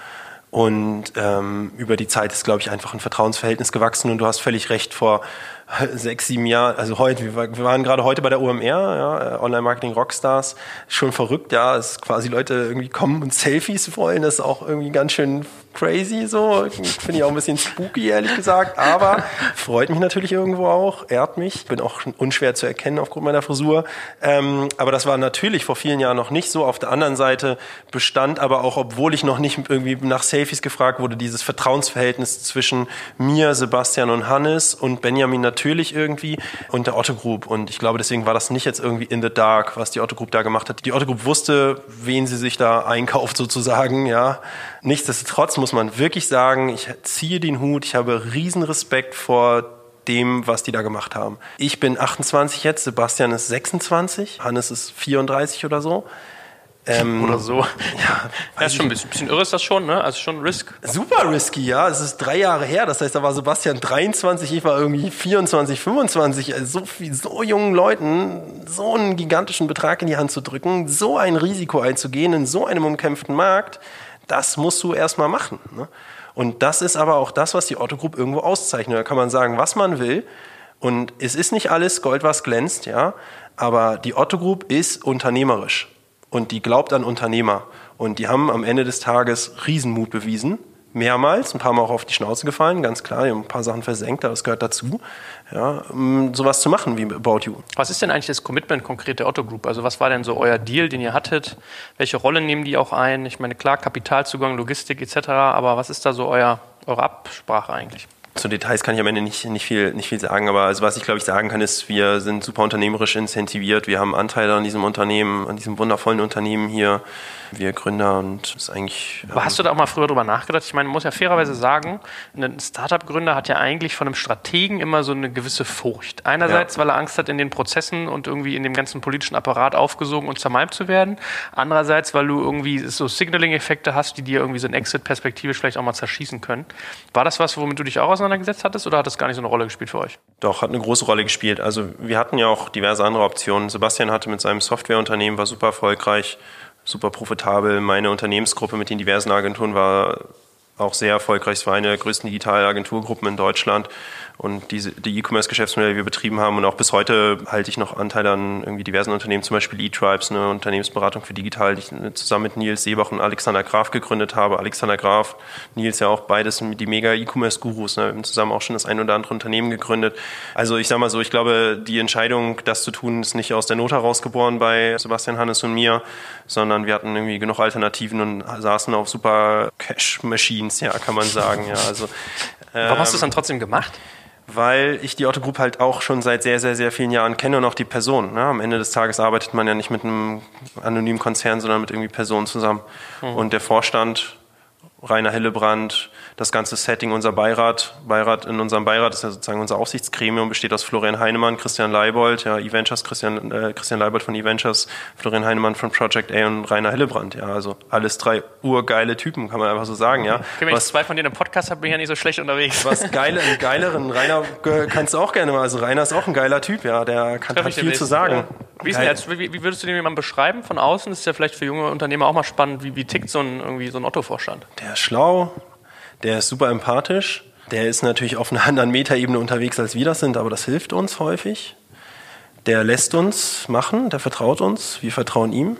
Und ähm, über die Zeit ist, glaube ich, einfach ein Vertrauensverhältnis gewachsen. Und du hast völlig recht, vor *laughs* sechs, sieben Jahren, also heute, wir waren gerade heute bei der OMR, ja, Online Marketing Rockstars, schon verrückt, ja, dass quasi Leute irgendwie kommen und Selfies wollen, das ist auch irgendwie ganz schön crazy so, finde ich auch ein bisschen spooky, ehrlich gesagt, aber freut mich natürlich irgendwo auch, ehrt mich, bin auch unschwer zu erkennen aufgrund meiner Frisur, ähm, aber das war natürlich vor vielen Jahren noch nicht so, auf der anderen Seite bestand aber auch, obwohl ich noch nicht irgendwie nach Selfies gefragt wurde, dieses Vertrauensverhältnis zwischen mir, Sebastian und Hannes und Benjamin natürlich natürlich irgendwie und der Otto Group. Und ich glaube, deswegen war das nicht jetzt irgendwie in the dark, was die Otto Group da gemacht hat. Die Otto Group wusste, wen sie sich da einkauft sozusagen, ja. Nichtsdestotrotz muss man wirklich sagen, ich ziehe den Hut, ich habe riesen Respekt vor dem, was die da gemacht haben. Ich bin 28 jetzt, Sebastian ist 26, Hannes ist 34 oder so. Ähm, Oder so. *laughs* Ja, ja ist schon ein bisschen, bisschen irre ist das schon, ne? Also schon Risk. Super risky, ja. Es ist drei Jahre her. Das heißt, da war Sebastian 23, ich war irgendwie 24, 25. Also so viel, so jungen Leuten so einen gigantischen Betrag in die Hand zu drücken, so ein Risiko einzugehen in so einem umkämpften Markt, das musst du erstmal machen. Ne? Und das ist aber auch das, was die Otto Group irgendwo auszeichnet. Da kann man sagen, was man will. Und es ist nicht alles Gold, was glänzt, ja. Aber die Otto Group ist unternehmerisch und die glaubt an Unternehmer. Und die haben am Ende des Tages Riesenmut bewiesen, mehrmals, ein paar Mal auch auf die Schnauze gefallen, ganz klar, die haben ein paar Sachen versenkt, aber das gehört dazu, ja, um sowas zu machen wie About You. Was ist denn eigentlich das Commitment konkret der Otto Group? Also was war denn so euer Deal, den ihr hattet? Welche Rolle nehmen die auch ein? Ich meine, klar, Kapitalzugang, Logistik etc., aber was ist da so euer, eure Absprache eigentlich? Zu Details kann ich am Ende nicht, nicht, viel, nicht viel sagen, aber also was ich glaube ich sagen kann, ist, wir sind super unternehmerisch incentiviert. Wir haben Anteile an diesem Unternehmen, an diesem wundervollen Unternehmen hier wir Gründer und ist eigentlich. Aber hast du da auch mal früher drüber nachgedacht? Ich meine, man muss ja fairerweise sagen, ein Startup-Gründer hat ja eigentlich von einem Strategen immer so eine gewisse Furcht. Einerseits, ja. weil er Angst hat, in den Prozessen und irgendwie in dem ganzen politischen Apparat aufgesogen und zermalmt zu werden. Andererseits, weil du irgendwie so Signaling-Effekte hast, die dir irgendwie so ein Exit perspektivisch vielleicht auch mal zerschießen können. War das was, womit du dich auch auseinandergesetzt hattest oder hat das gar nicht so eine Rolle gespielt für euch? Doch, hat eine große Rolle gespielt. Also wir hatten ja auch diverse andere Optionen. Sebastian hatte mit seinem Softwareunternehmen, war super erfolgreich, super profitabel. Meine Unternehmensgruppe mit den diversen Agenturen war auch sehr erfolgreich. Es war eine der größten Digitalagenturgruppen in Deutschland und diese, die E-Commerce-Geschäftsmodelle, die wir betrieben haben. Und auch bis heute halte ich noch Anteile an irgendwie diversen Unternehmen, zum Beispiel eTribes, eine Unternehmensberatung für digital, die ich zusammen mit Nils Seebach und Alexander Graf gegründet habe. Alexander Graf, Nils ja auch beides die mega E-Commerce-Gurus. Ne? Wir haben zusammen auch schon das ein oder andere Unternehmen gegründet. Also ich sage mal so, ich glaube, die Entscheidung, das zu tun, ist nicht aus der Not herausgeboren bei Sebastian Hannes und mir, sondern wir hatten irgendwie genug Alternativen und saßen auf super Cash-Machines, ja, kann man sagen. Ja, also, Warum hast du es dann trotzdem gemacht? Weil ich die Otto Group halt auch schon seit sehr, sehr, sehr vielen Jahren kenne und auch die Person. Ne? Am Ende des Tages arbeitet man ja nicht mit einem anonymen Konzern, sondern mit irgendwie Personen zusammen. Mhm. Und der Vorstand, Rainer Hillebrand, das ganze Setting, unser Beirat, Beirat in unserem Beirat ist ja sozusagen unser Aufsichtsgremium, besteht aus Florian Heinemann, Christian Leibold, ja, Eventures, Christian, äh, Christian Leibold von Eventures, Florian Heinemann von Project A und Rainer Hillebrand, ja, also alles drei urgeile Typen, kann man einfach so sagen, ja. Okay, wenn was, ich zwei von denen im Podcast habe, bin ich ja nicht so schlecht unterwegs. Was geile, einen geileren, Rainer kannst du auch gerne mal, also Rainer ist auch ein geiler Typ, ja, der kann halt viel zu sagen. Ja. Wie, jetzt, wie, wie, würdest du den jemandem beschreiben von außen? Das ist ja vielleicht für junge Unternehmer auch mal spannend. Wie, wie tickt so ein, irgendwie so ein Otto-Vorstand? Der schlau, der ist super empathisch. Der ist natürlich auf einer anderen Metaebene unterwegs, als wir das sind, aber das hilft uns häufig. Der lässt uns machen, der vertraut uns, wir vertrauen ihm.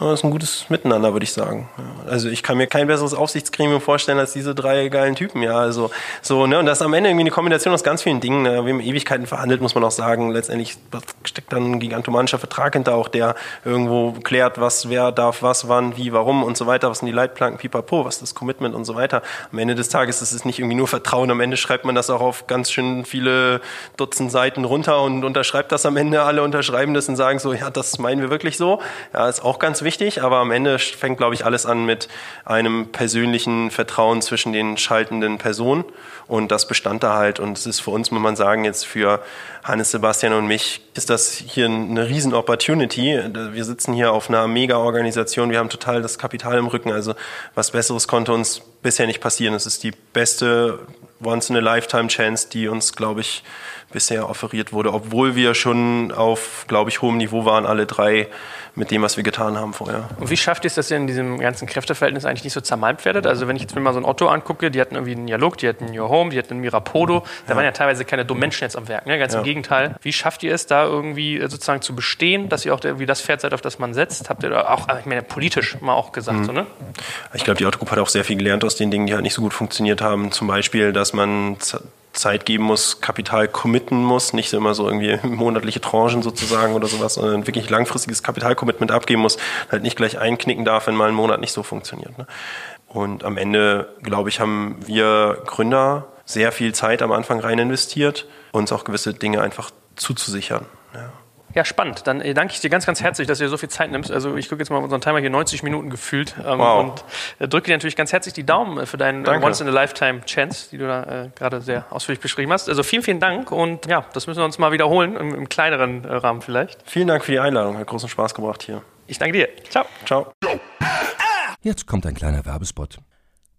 Das ist ein gutes Miteinander, würde ich sagen. Also ich kann mir kein besseres Aufsichtsgremium vorstellen als diese drei geilen Typen. Ja, also so ne und das ist am Ende irgendwie eine Kombination aus ganz vielen Dingen. Ne? Wir haben Ewigkeiten verhandelt, muss man auch sagen. Letztendlich steckt dann ein gigantomanischer Vertrag hinter, auch der irgendwo klärt, was wer darf, was, wann, wie, warum und so weiter. Was sind die Leitplanken, Pipapo, was ist das Commitment und so weiter. Am Ende des Tages ist es nicht irgendwie nur Vertrauen. Am Ende schreibt man das auch auf ganz schön viele Dutzend Seiten runter und unterschreibt das am Ende. Alle unterschreiben das und sagen so, ja, das meinen wir wirklich so. Ja, ist auch ganz wichtig wichtig, aber am Ende fängt, glaube ich, alles an mit einem persönlichen Vertrauen zwischen den schaltenden Personen. Und das bestand da halt. Und es ist für uns, muss man sagen, jetzt für Hannes, Sebastian und mich ist das hier eine riesen Opportunity. Wir sitzen hier auf einer Mega-Organisation, wir haben total das Kapital im Rücken, also was Besseres konnte uns bisher nicht passieren. Es ist die beste Once-in-a-Lifetime-Chance, die uns, glaube ich, bisher offeriert wurde, obwohl wir schon auf, glaube ich, hohem Niveau waren, alle drei mit dem, was wir getan haben vorher. Und wie schafft ihr es, dass ihr in diesem ganzen Kräfteverhältnis eigentlich nicht so zermalmt werdet? Also wenn ich jetzt mir mal so ein Otto angucke, die hatten irgendwie einen Dialog, die hatten Your Home, die hatten einen Mirapodo, da ja. waren ja teilweise keine dummen Menschen jetzt am Werk, ne? ganz ja. im Gegenteil. Wie schafft ihr es da irgendwie äh, sozusagen zu bestehen, dass ihr auch irgendwie das Pferd seid, auf das man setzt? Habt ihr da auch, ich meine, politisch mal auch gesagt, mhm. so, ne? Ich glaube, die Otto Group hat auch sehr viel gelernt aus den Dingen, die halt nicht so gut funktioniert haben. Zum Beispiel, dass man Zeit geben muss, Kapital committen muss, nicht immer so irgendwie *laughs* monatliche Tranchen sozusagen oder sowas, sondern wirklich langfristiges Kapitalcommitment abgeben muss, halt nicht gleich einknicken darf, wenn mal ein Monat nicht so funktioniert. Ne? Und am Ende, glaube ich, haben wir Gründer sehr viel Zeit am Anfang rein investiert, uns auch gewisse Dinge einfach zuzusichern. Ja. Spannend. Dann äh, danke ich dir ganz, ganz herzlich, dass du dir so viel Zeit nimmst. Also ich gucke jetzt mal auf unseren Timer hier 90 Minuten gefühlt ähm, wow. und äh, drücke dir natürlich ganz herzlich die Daumen äh, für deinen Once-in-a-Lifetime-Chance, die du da äh, gerade sehr ausführlich beschrieben hast. Also vielen, vielen Dank und ja, das müssen wir uns mal wiederholen, im, im kleineren äh, Rahmen vielleicht. Vielen Dank für die Einladung, hat großen Spaß gebracht hier. Ich danke dir. Ciao. Ciao. Jetzt kommt ein kleiner Werbespot.